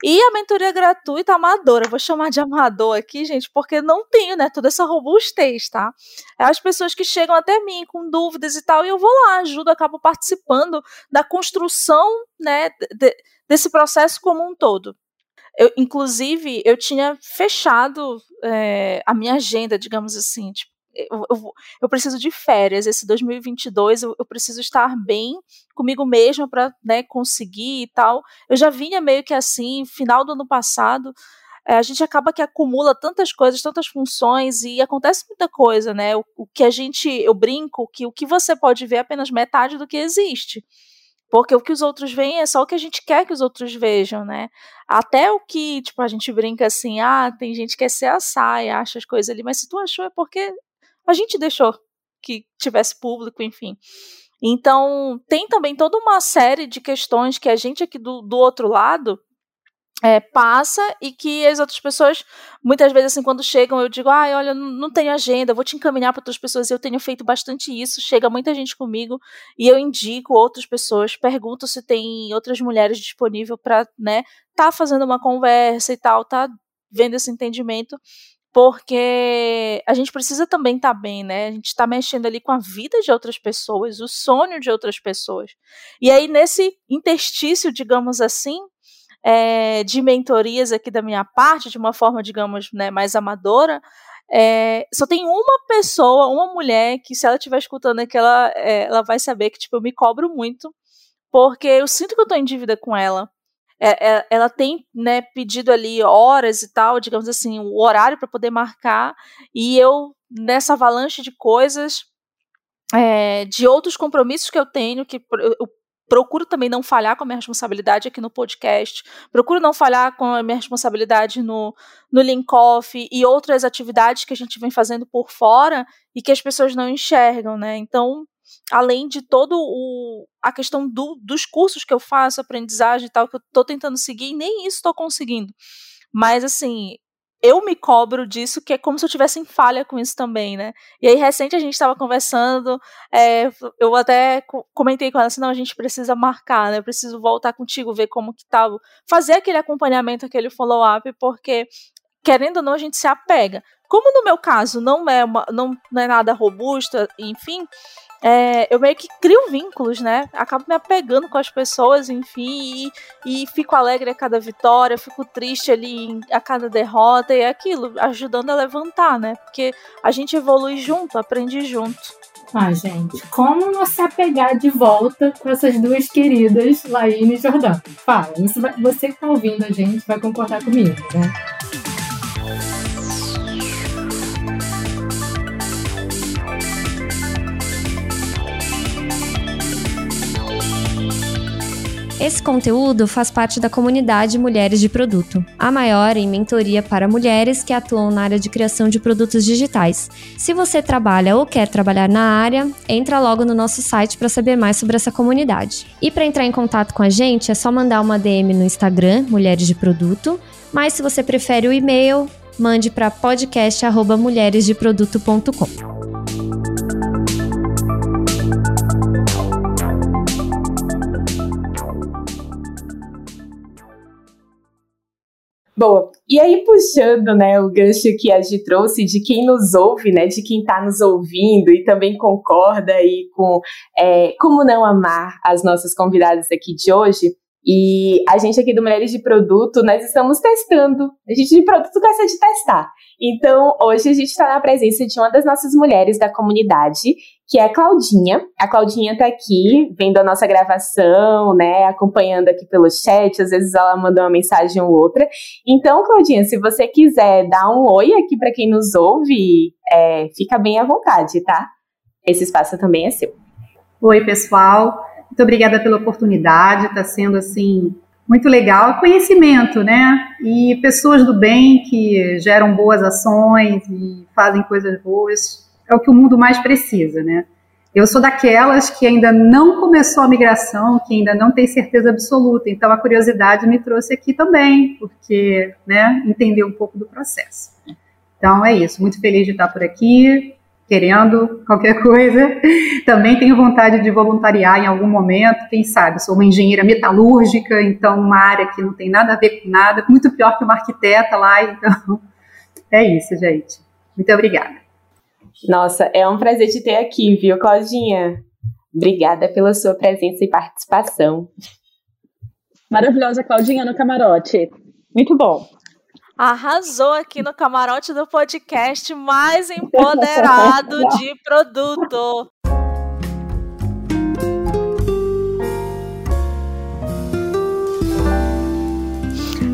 E a mentoria gratuita amadora, vou chamar de amador aqui, gente, porque não tenho, né, toda essa robustez, tá? É as pessoas que chegam até mim com dúvidas e tal, e eu vou lá, ajudo, acabo participando da construção, né, de, desse processo como um todo. Eu, inclusive, eu tinha fechado é, a minha agenda, digamos assim, tipo, eu, eu, eu, preciso de férias. Esse 2022 eu, eu preciso estar bem comigo mesma para né, conseguir e tal. Eu já vinha meio que assim, final do ano passado. É, a gente acaba que acumula tantas coisas, tantas funções e acontece muita coisa, né? O, o que a gente, eu brinco que o que você pode ver é apenas metade do que existe. Porque o que os outros veem é só o que a gente quer que os outros vejam, né? Até o que, tipo, a gente brinca assim, ah, tem gente que quer ser a saia, acha as coisas ali, mas se tu achou é porque a gente deixou que tivesse público, enfim. Então, tem também toda uma série de questões que a gente aqui do, do outro lado é, passa e que as outras pessoas, muitas vezes, assim, quando chegam, eu digo, ah, olha, não tenho agenda, vou te encaminhar para outras pessoas. Eu tenho feito bastante isso, chega muita gente comigo e eu indico outras pessoas, pergunto se tem outras mulheres disponíveis para, né, tá fazendo uma conversa e tal, tá vendo esse entendimento, porque a gente precisa também estar tá bem, né? A gente está mexendo ali com a vida de outras pessoas, o sonho de outras pessoas. E aí, nesse interstício, digamos assim, é, de mentorias aqui da minha parte, de uma forma, digamos, né, mais amadora, é, só tem uma pessoa, uma mulher, que se ela estiver escutando aqui, ela, é, ela vai saber que, tipo, eu me cobro muito, porque eu sinto que eu estou em dívida com ela. É, ela tem, né, pedido ali horas e tal, digamos assim, o horário para poder marcar, e eu, nessa avalanche de coisas, é, de outros compromissos que eu tenho, que eu procuro também não falhar com a minha responsabilidade aqui no podcast, procuro não falhar com a minha responsabilidade no, no Linkoff e outras atividades que a gente vem fazendo por fora e que as pessoas não enxergam, né? Então, além de todo o a questão do, dos cursos que eu faço, aprendizagem e tal, que eu estou tentando seguir, nem isso estou conseguindo. Mas assim, eu me cobro disso, que é como se eu tivesse em falha com isso também, né? E aí, recente, a gente estava conversando, é, eu até comentei com ela assim, não, a gente precisa marcar, né? Eu preciso voltar contigo, ver como que tá, fazer aquele acompanhamento, aquele follow-up, porque, querendo ou não, a gente se apega. Como no meu caso não é, uma, não, não é nada robusto, enfim, é, eu meio que crio vínculos, né? Acabo me apegando com as pessoas, enfim, e, e fico alegre a cada vitória, fico triste ali a cada derrota e é aquilo, ajudando a levantar, né? Porque a gente evolui junto, aprende junto. Ah, gente, como não se apegar de volta com essas duas queridas, Laine e Jordão? Fala, você que tá ouvindo a gente vai concordar comigo, né? Esse conteúdo faz parte da comunidade Mulheres de Produto, a maior em mentoria para mulheres que atuam na área de criação de produtos digitais. Se você trabalha ou quer trabalhar na área, entra logo no nosso site para saber mais sobre essa comunidade. E para entrar em contato com a gente, é só mandar uma DM no Instagram, Mulheres de Produto, mas se você prefere o e-mail, mande para podcast@mulheresdeproduto.com. Boa. E aí, puxando né, o gancho que a Gi trouxe de quem nos ouve, né, de quem está nos ouvindo e também concorda aí com é, como não amar as nossas convidadas aqui de hoje, e a gente aqui do Mulheres de Produto, nós estamos testando. A gente de produto gosta de testar. Então, hoje a gente está na presença de uma das nossas mulheres da comunidade, que é a Claudinha. A Claudinha está aqui, vendo a nossa gravação, né, acompanhando aqui pelo chat, às vezes ela manda uma mensagem ou outra. Então, Claudinha, se você quiser dar um oi aqui para quem nos ouve, é, fica bem à vontade, tá? esse espaço também é seu. Oi, pessoal. Muito obrigada pela oportunidade. Está sendo assim muito legal. Conhecimento, né? E pessoas do bem que geram boas ações e fazem coisas boas. É o que o mundo mais precisa, né? Eu sou daquelas que ainda não começou a migração, que ainda não tem certeza absoluta. Então a curiosidade me trouxe aqui também, porque, né, entender um pouco do processo. Então é isso. Muito feliz de estar por aqui, querendo qualquer coisa. Também tenho vontade de voluntariar em algum momento, quem sabe. Sou uma engenheira metalúrgica, então uma área que não tem nada a ver com nada, muito pior que uma arquiteta lá. Então é isso, gente. Muito obrigada. Nossa, é um prazer te ter aqui, viu, Claudinha? Obrigada pela sua presença e participação. Maravilhosa, Claudinha, no camarote. Muito bom. Arrasou aqui no camarote do podcast mais empoderado de produto.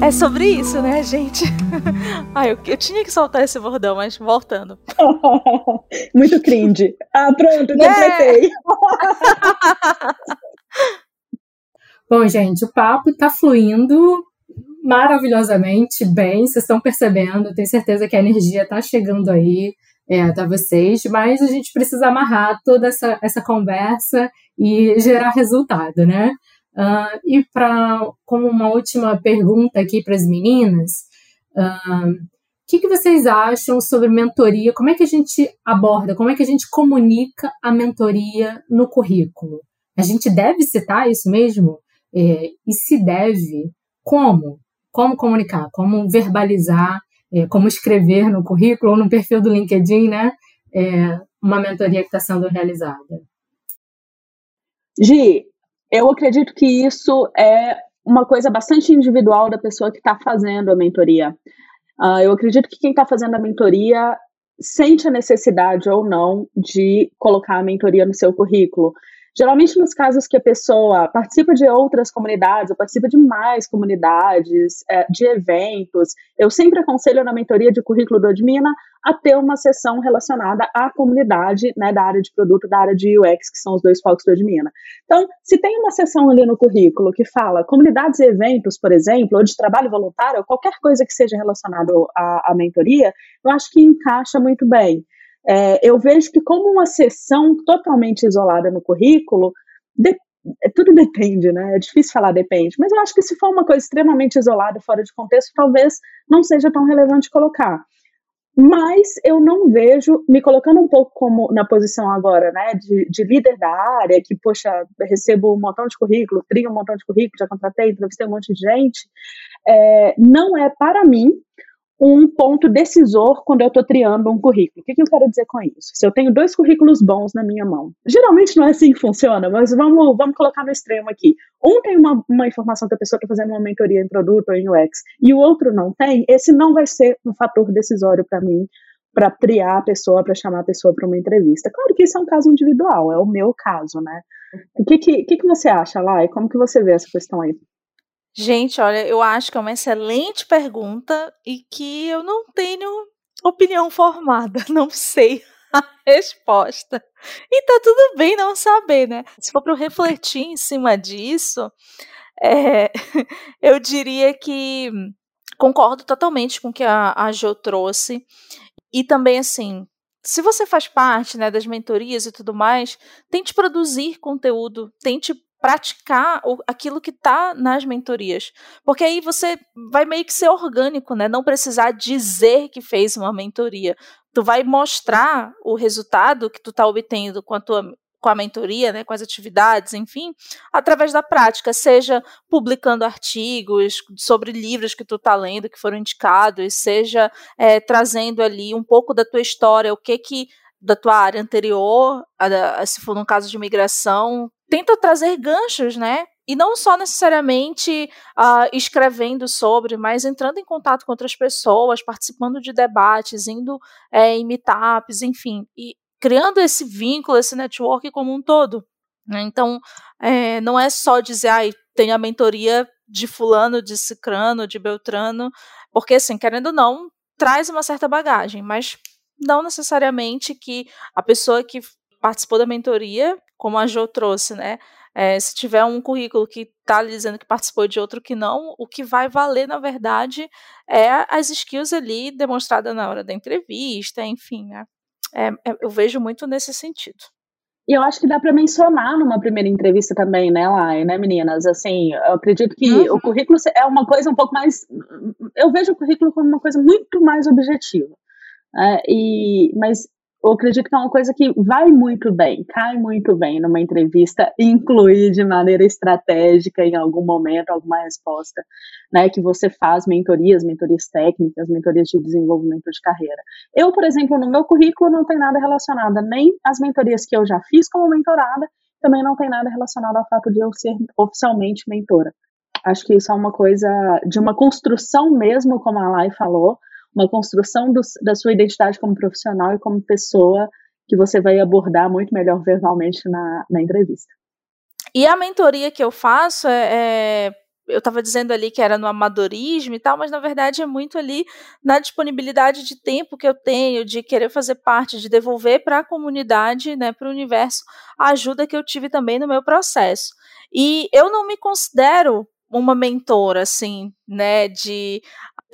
É sobre isso, né, gente? Ai, eu, eu, tinha que soltar esse bordão, mas voltando. Muito cringe. Ah, pronto, completei. É. Bom, gente, o papo tá fluindo maravilhosamente bem, vocês estão percebendo, tenho certeza que a energia tá chegando aí é, até vocês, mas a gente precisa amarrar toda essa, essa conversa e gerar resultado, né? Uh, e para como uma última pergunta aqui para as meninas, uh, o que, que vocês acham sobre mentoria? Como é que a gente aborda? Como é que a gente comunica a mentoria no currículo? A gente deve citar isso mesmo? É, e se deve, como? Como comunicar? Como verbalizar? É, como escrever no currículo ou no perfil do LinkedIn, né? É, uma mentoria que está sendo realizada. Gi, eu acredito que isso é uma coisa bastante individual da pessoa que está fazendo a mentoria. Uh, eu acredito que quem está fazendo a mentoria sente a necessidade ou não de colocar a mentoria no seu currículo. Geralmente, nos casos que a pessoa participa de outras comunidades, ou participa de mais comunidades, é, de eventos, eu sempre aconselho na mentoria de currículo do Admina a ter uma sessão relacionada à comunidade, né, da área de produto, da área de UX, que são os dois focos do Admina. Então, se tem uma sessão ali no currículo que fala comunidades e eventos, por exemplo, ou de trabalho voluntário, ou qualquer coisa que seja relacionado à, à mentoria, eu acho que encaixa muito bem. É, eu vejo que como uma sessão totalmente isolada no currículo, de, é, tudo depende, né? É difícil falar depende, mas eu acho que se for uma coisa extremamente isolada, fora de contexto, talvez não seja tão relevante colocar. Mas eu não vejo, me colocando um pouco como na posição agora, né, de, de líder da área, que, poxa, recebo um montão de currículo, trio um montão de currículo, já contratei, entrevistei um monte de gente, é, não é para mim um ponto decisor quando eu estou triando um currículo. O que, que, eu quero dizer com isso? Se eu tenho dois currículos bons na minha mão, geralmente não é assim que funciona, mas vamos, vamos colocar no extremo aqui. Um tem uma, uma informação que a pessoa está fazendo uma mentoria em produto ou em UX, e o outro não tem, esse não vai ser um fator decisório para mim para triar a pessoa, para chamar a pessoa para uma entrevista. Claro que isso é um caso individual, é o meu caso, né? O que, que, que, que você acha? E como que você vê essa questão aí? Gente, olha, eu acho que é uma excelente pergunta e que eu não tenho opinião formada, não sei a resposta. E tá tudo bem não saber, né? Se for para refletir em cima disso, é, eu diria que concordo totalmente com o que a, a Jo trouxe. E também, assim, se você faz parte né, das mentorias e tudo mais, tente produzir conteúdo, tente praticar aquilo que está nas mentorias. Porque aí você vai meio que ser orgânico, né? Não precisar dizer que fez uma mentoria. Tu vai mostrar o resultado que tu está obtendo com a tua com a mentoria, né, com as atividades, enfim, através da prática, seja publicando artigos sobre livros que tu está lendo, que foram indicados, seja é, trazendo ali um pouco da tua história, o que que da tua área anterior, a, a, se for no caso de migração, tenta trazer ganchos, né? E não só necessariamente uh, escrevendo sobre, mas entrando em contato com outras pessoas, participando de debates, indo é, em meetups, enfim, e criando esse vínculo, esse network como um todo. Né? Então, é, não é só dizer, ai, tem a mentoria de fulano, de cicrano, de beltrano, porque, assim, querendo ou não, traz uma certa bagagem, mas não necessariamente que a pessoa que participou da mentoria, como a Jo trouxe, né? É, se tiver um currículo que está dizendo que participou de outro que não, o que vai valer, na verdade, é as skills ali demonstradas na hora da entrevista, enfim, né? É, é, eu vejo muito nesse sentido. E eu acho que dá para mencionar numa primeira entrevista também, né, Lai, né, meninas? Assim, eu acredito que uhum. o currículo é uma coisa um pouco mais. Eu vejo o currículo como uma coisa muito mais objetiva. É, e, mas eu acredito que é uma coisa que vai muito bem, cai muito bem numa entrevista, incluir de maneira estratégica em algum momento alguma resposta, né, que você faz mentorias, mentorias técnicas, mentorias de desenvolvimento de carreira. Eu, por exemplo, no meu currículo não tem nada relacionado nem às mentorias que eu já fiz como mentorada, também não tem nada relacionado ao fato de eu ser oficialmente mentora. Acho que isso é uma coisa de uma construção mesmo, como a Lai falou, uma construção do, da sua identidade como profissional e como pessoa que você vai abordar muito melhor verbalmente na, na entrevista. E a mentoria que eu faço é, é eu estava dizendo ali que era no amadorismo e tal, mas na verdade é muito ali na disponibilidade de tempo que eu tenho, de querer fazer parte, de devolver para a comunidade, né, para o universo, a ajuda que eu tive também no meu processo. E eu não me considero uma mentora, assim, né, de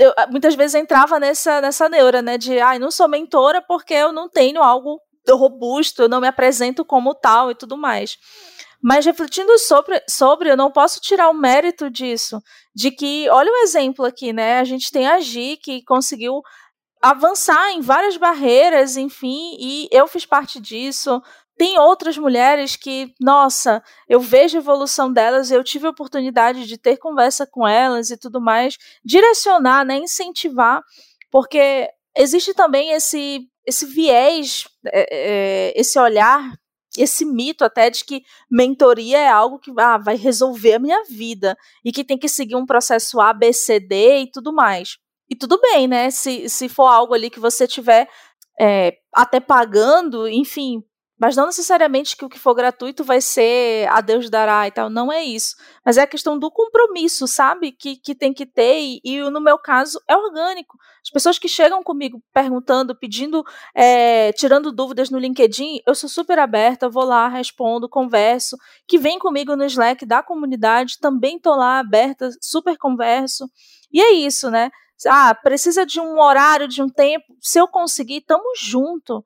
eu, muitas vezes entrava nessa, nessa neura, né? De, ai, ah, não sou mentora porque eu não tenho algo robusto, eu não me apresento como tal e tudo mais. Mas refletindo sobre, sobre, eu não posso tirar o mérito disso, de que, olha o exemplo aqui, né? A gente tem a Gi que conseguiu avançar em várias barreiras, enfim, e eu fiz parte disso tem outras mulheres que, nossa, eu vejo a evolução delas, eu tive a oportunidade de ter conversa com elas e tudo mais, direcionar, né, incentivar, porque existe também esse, esse viés, é, é, esse olhar, esse mito até de que mentoria é algo que ah, vai resolver a minha vida e que tem que seguir um processo A, B, C, D e tudo mais. E tudo bem, né? Se, se for algo ali que você tiver é, até pagando, enfim, mas não necessariamente que o que for gratuito vai ser a Deus dará e tal. Não é isso. Mas é a questão do compromisso, sabe? Que, que tem que ter. E, e no meu caso, é orgânico. As pessoas que chegam comigo perguntando, pedindo, é, tirando dúvidas no LinkedIn, eu sou super aberta, vou lá, respondo, converso. Que vem comigo no Slack da comunidade, também tô lá aberta, super converso. E é isso, né? Ah, precisa de um horário, de um tempo. Se eu conseguir, tamo junto.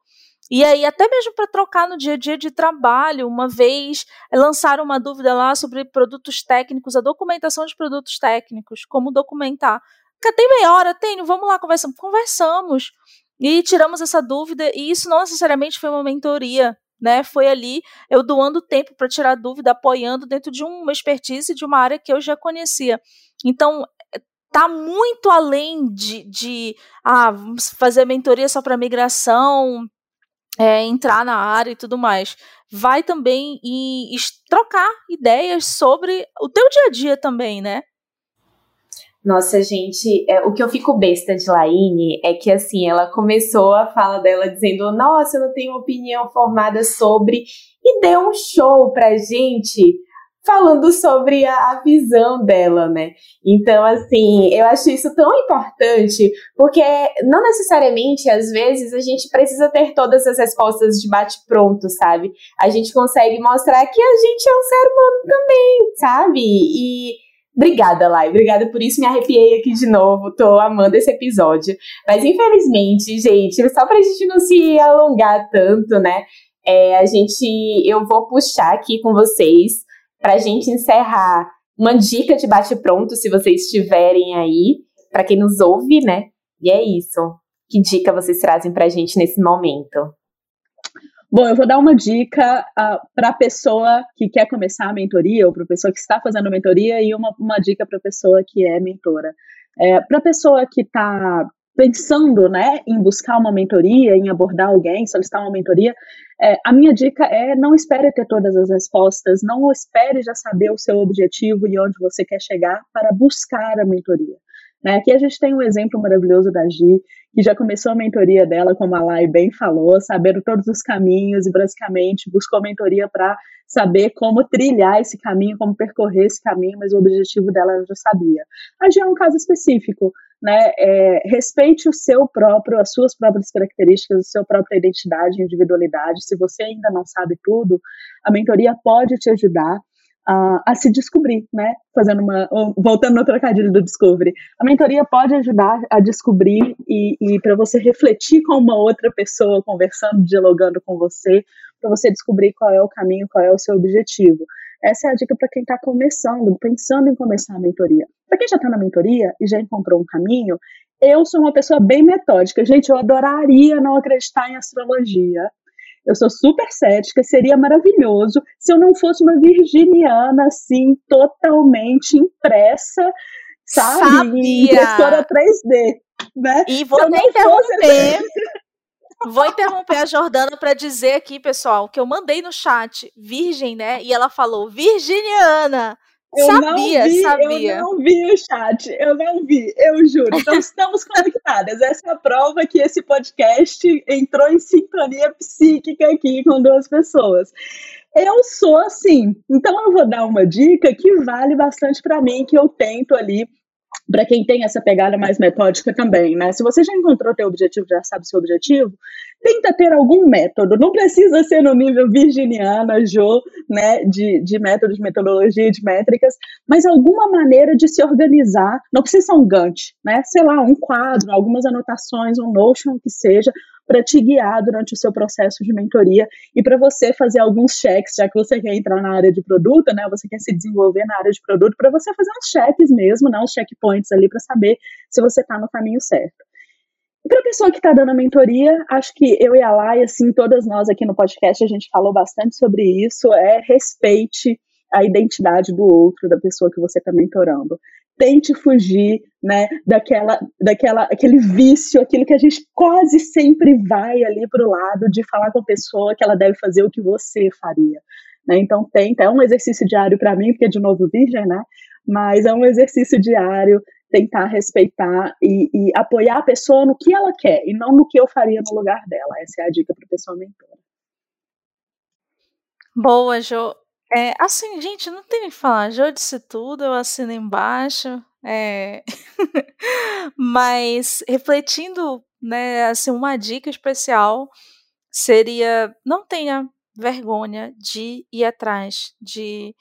E aí, até mesmo para trocar no dia a dia de trabalho, uma vez lançaram uma dúvida lá sobre produtos técnicos, a documentação de produtos técnicos, como documentar. Tem meia hora? Tenho, vamos lá, conversamos. Conversamos. E tiramos essa dúvida, e isso não necessariamente foi uma mentoria, né? Foi ali eu doando tempo para tirar dúvida, apoiando dentro de uma expertise de uma área que eu já conhecia. Então, tá muito além de, de ah, fazer mentoria só para migração, é, entrar na área e tudo mais. Vai também em, trocar ideias sobre o teu dia a dia também, né? Nossa, gente, é, o que eu fico besta de Laine é que, assim, ela começou a fala dela dizendo: Nossa, eu não tenho opinião formada sobre. E deu um show pra gente falando sobre a, a, visão dela, né? Então, assim, eu acho isso tão importante, porque não necessariamente, às vezes, a gente precisa ter todas as respostas de bate-pronto, sabe? A gente consegue mostrar que a gente é um ser humano também, sabe? E. Obrigada, Lai. Obrigada por isso. Me arrepiei aqui de novo. Tô amando esse episódio. Mas, infelizmente, gente, só pra gente não se alongar tanto, né? É, a gente. Eu vou puxar aqui com vocês para a gente encerrar, uma dica de bate-pronto, se vocês tiverem aí, para quem nos ouve, né? E é isso. Que dica vocês trazem para a gente nesse momento? Bom, eu vou dar uma dica uh, ah, para a pessoa que quer começar a mentoria, ou para a pessoa que está fazendo mentoria, e uma, uma dica para a pessoa que é mentora. É, para a pessoa que está pensando né, em buscar uma mentoria, em abordar alguém, solicitar uma mentoria, é, a minha dica é não espere ter todas as respostas, não espere já saber o seu objetivo e onde você quer chegar para buscar a mentoria. Né? Aqui a gente tem um exemplo maravilhoso da Gi, que já começou a mentoria dela, como a Lai bem falou, sabendo todos os caminhos e basicamente buscou mentoria para saber como trilhar esse caminho, como percorrer esse caminho, mas o objetivo dela ela já sabia. A Gi é um caso específico, né? É, respeite o seu próprio, as suas próprias características, a sua própria identidade, individualidade. Se você ainda não sabe tudo, a mentoria pode te ajudar a, a, se descobrir, né? Fazendo uma. Voltando no trocadilho do Discovery. A mentoria pode ajudar a descobrir e, e para você refletir com uma outra pessoa, conversando, dialogando com você, para você descobrir qual é o caminho, qual é o seu objetivo. Essa é a dica para quem está começando, pensando em começar a mentoria. Para quem já está na mentoria e já encontrou um caminho, eu sou uma pessoa bem metódica. Gente, eu adoraria não acreditar em astrologia, eu sou super cética, seria maravilhoso se eu não fosse uma virginiana, assim, totalmente impressa, sabe? Sabia. Impressora 3D, né? E vou nem interromper. Vou interromper a Jordana para dizer aqui, pessoal, que eu mandei no chat virgem, né? E ela falou virginiana. Eu sabia, não vi, sabia. Eu não vi o chat, eu não vi, eu juro. Então estamos conectadas. Essa é a prova que esse podcast entrou em sintonia psíquica aqui com duas pessoas. Eu sou assim, então eu vou dar uma dica que vale bastante para mim, que eu tento ali para quem tem essa pegada mais metódica também, né? Se você já encontrou teu objetivo, já sabe seu objetivo, tenta ter algum método. Não precisa ser no nível virginiana, Jo, né, de, de método de metodologia, de métricas, mas alguma maneira de se organizar. Não precisa ser um Gantt, né? Sei lá, um quadro, algumas anotações, um Notion, que seja, para te guiar durante o seu processo de mentoria e para você fazer alguns cheques, já que você quer entrar na área de produto, né? Você quer se desenvolver na área de produto, para você fazer uns cheques mesmo, né? Uns checkpoints ali para saber se você está no caminho certo. E para a pessoa que está dando a mentoria, acho que eu e a Lai, assim, todas nós aqui no podcast, a gente falou bastante sobre isso, é respeite a identidade do outro, da pessoa que você está mentorando tente fugir, né, daquela, daquela, aquele vício, aquilo que a gente quase sempre vai ali para o lado de falar com a pessoa que ela deve fazer o que você faria. Né? Então tenta, é um exercício diário para mim, porque de novo virgem, né? Mas é um exercício diário tentar respeitar e, e, apoiar a pessoa no que ela quer e não no que eu faria no lugar dela. Essa é a dica para a pessoa mentora. Boa, Jo. É, assim, gente, não tem o que falar. Já disse tudo, eu assino embaixo. É... Mas refletindo, né, assim, uma dica especial seria não tenha vergonha de ir atrás, de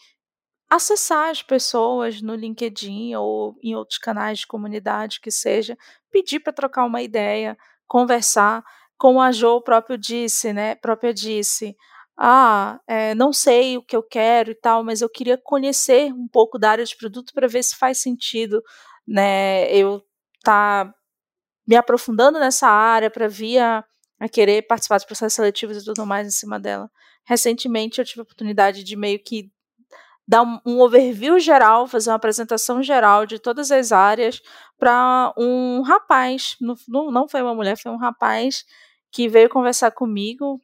acessar as pessoas no LinkedIn ou em outros canais de comunidade que seja, pedir para trocar uma ideia, conversar, como a Jo próprio disse, né, própria disse, ah, é, não sei o que eu quero e tal, mas eu queria conhecer um pouco da área de produto para ver se faz sentido, né, eu tá me aprofundando nessa área para vir a, a, querer participar dos processos seletivos e tudo mais em cima dela. Recentemente eu tive a oportunidade de meio que dar um, um overview geral, fazer uma apresentação geral de todas as áreas para um rapaz, não, não foi uma mulher, foi um rapaz que veio conversar comigo,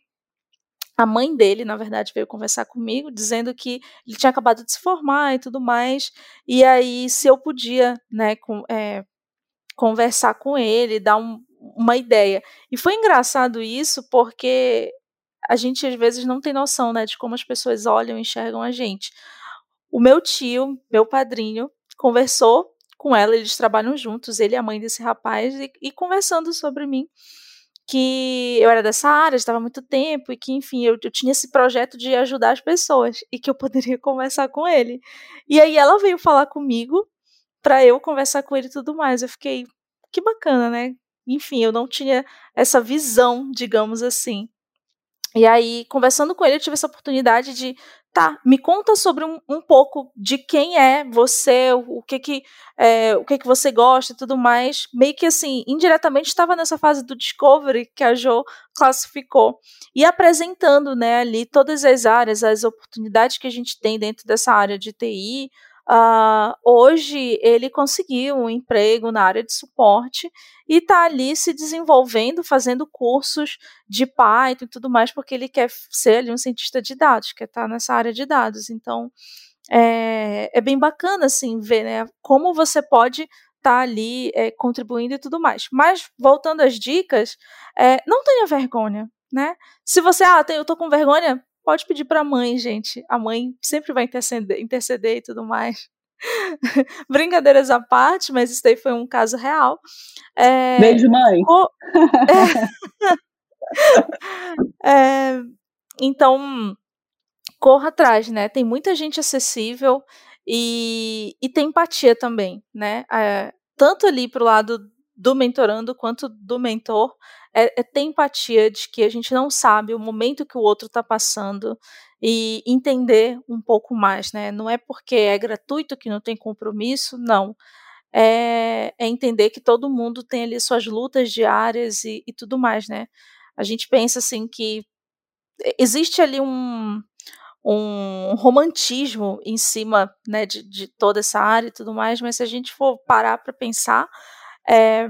a mãe dele, na verdade, veio conversar comigo, dizendo que ele tinha acabado de se formar e tudo mais, e aí se eu podia, né, com, é, conversar com ele, dar um, uma ideia. E foi engraçado isso porque a gente às vezes não tem noção, né, de como as pessoas olham e enxergam a gente. O meu tio, meu padrinho, conversou com ela, eles trabalham juntos, ele e a mãe desse rapaz, e, e conversando sobre mim que eu era dessa área, estava há muito tempo e que, enfim, eu, eu, tinha esse projeto de ajudar as pessoas e que eu poderia conversar com ele. E aí ela veio falar comigo para eu conversar com ele e tudo mais. Eu fiquei, que bacana, né? Enfim, eu não tinha essa visão, digamos assim. E aí, conversando com ele, eu tive essa oportunidade de Tá, me conta sobre um, um pouco de quem é você, o, o que que é, o que que você gosta e tudo mais. Meio que assim, indiretamente estava nessa fase do discovery que a Jo classificou e apresentando, né, ali todas as áreas, as oportunidades que a gente tem dentro dessa área de TI, Uh, hoje ele conseguiu um emprego na área de suporte e está ali se desenvolvendo, fazendo cursos de Python e tudo mais, porque ele quer ser ali um cientista de dados, quer estar tá nessa área de dados. Então é, é bem bacana assim ver né, como você pode estar tá ali é, contribuindo e tudo mais. Mas voltando às dicas, é, não tenha vergonha, né? Se você, ah, eu tô com vergonha, pode pedir para a mãe, gente. A mãe sempre vai interceder, interceder e tudo mais. Brincadeiras à parte, mas isso daí foi um caso real. É, Beijo, mãe. O... É... é... Então, corra atrás, né? Tem muita gente acessível e, e tem empatia também, né? É, tanto ali pro lado do mentorando quanto do mentor, é, é ter empatia de que a gente não sabe o momento que o outro está passando e entender um pouco mais, né? Não é porque é gratuito que não tem compromisso, não. É, é entender que todo mundo tem ali suas lutas diárias e, e tudo mais, né? A gente pensa assim que existe ali um, um romantismo em cima né, de, de, toda essa área e tudo mais, mas se a gente for parar para pensar, é,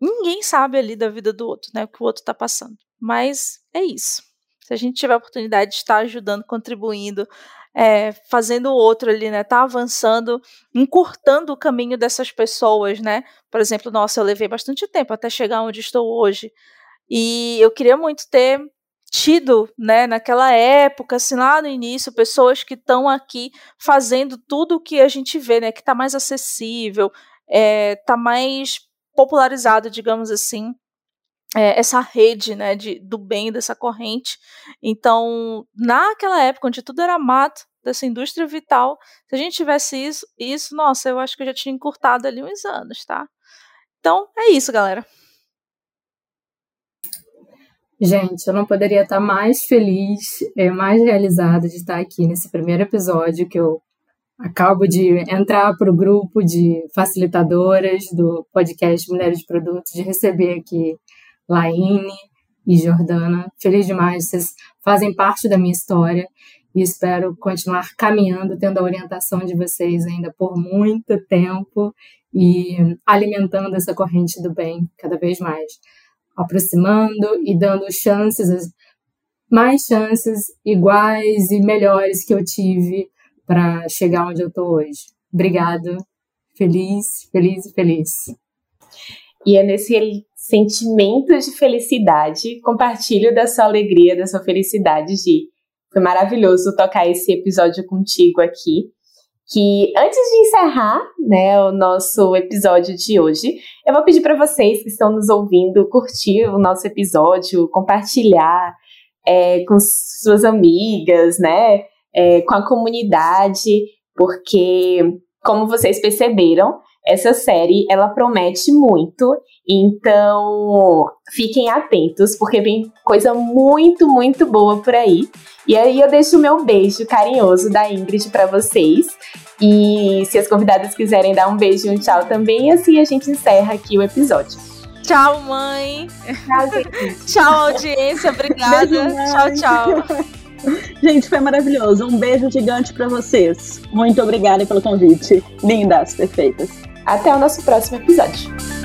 ninguém sabe ali da vida do outro, né, o que o outro está passando. Mas é isso. Se a gente tiver a oportunidade de estar ajudando, contribuindo, é, fazendo o outro ali, né, tá avançando, encurtando o caminho dessas pessoas, né? Por exemplo, nossa, eu levei bastante tempo até chegar onde estou hoje. E eu queria muito ter tido, né, naquela época, assim, lá no início, pessoas que estão aqui fazendo tudo o que a gente vê, né, que está mais acessível, é, mais popularizado, digamos assim, é, essa rede, né, de, do bem, dessa corrente. Então, naquela época, onde tudo era mato, dessa indústria vital, se a gente tivesse isso, isso, nossa, eu acho que eu já tinha encurtado ali uns anos, tá? Então, é isso, galera. Gente, eu não poderia estar mais feliz, é, mais realizada de estar aqui nesse primeiro episódio que eu acabo de entrar para o grupo de facilitadoras do podcast Mulheres de Produtos, de receber aqui Laine e Jordana. Feliz demais, vocês fazem parte da minha história e espero continuar caminhando, tendo a orientação de vocês ainda por muito tempo e alimentando essa corrente do bem cada vez mais aproximando e dando chances, mais chances iguais e melhores que eu tive para chegar onde eu estou hoje. Obrigada. Feliz, feliz e feliz. E é nesse sentimento de felicidade, compartilho da sua alegria, da sua felicidade, Gi. Foi maravilhoso tocar esse episódio contigo aqui que antes de encerrar né, o nosso episódio de hoje, eu vou pedir para vocês que estão nos ouvindo curtir o nosso episódio, compartilhar é, com suas amigas, né, é, com a comunidade, porque, como vocês perceberam, essa série ela promete muito, então fiquem atentos, porque vem coisa muito, muito boa por aí. E aí eu deixo o meu beijo carinhoso da Ingrid para vocês. E se as convidadas quiserem dar um beijo e um tchau também, assim a gente encerra aqui o episódio. Tchau, mãe. Tchau, gente. tchau, audiência. Obrigada. Beijo, tchau, tchau. Gente, foi maravilhoso. Um beijo gigante para vocês. Muito obrigada pelo convite. Lindas, perfeitas. Até o nosso próximo episódio.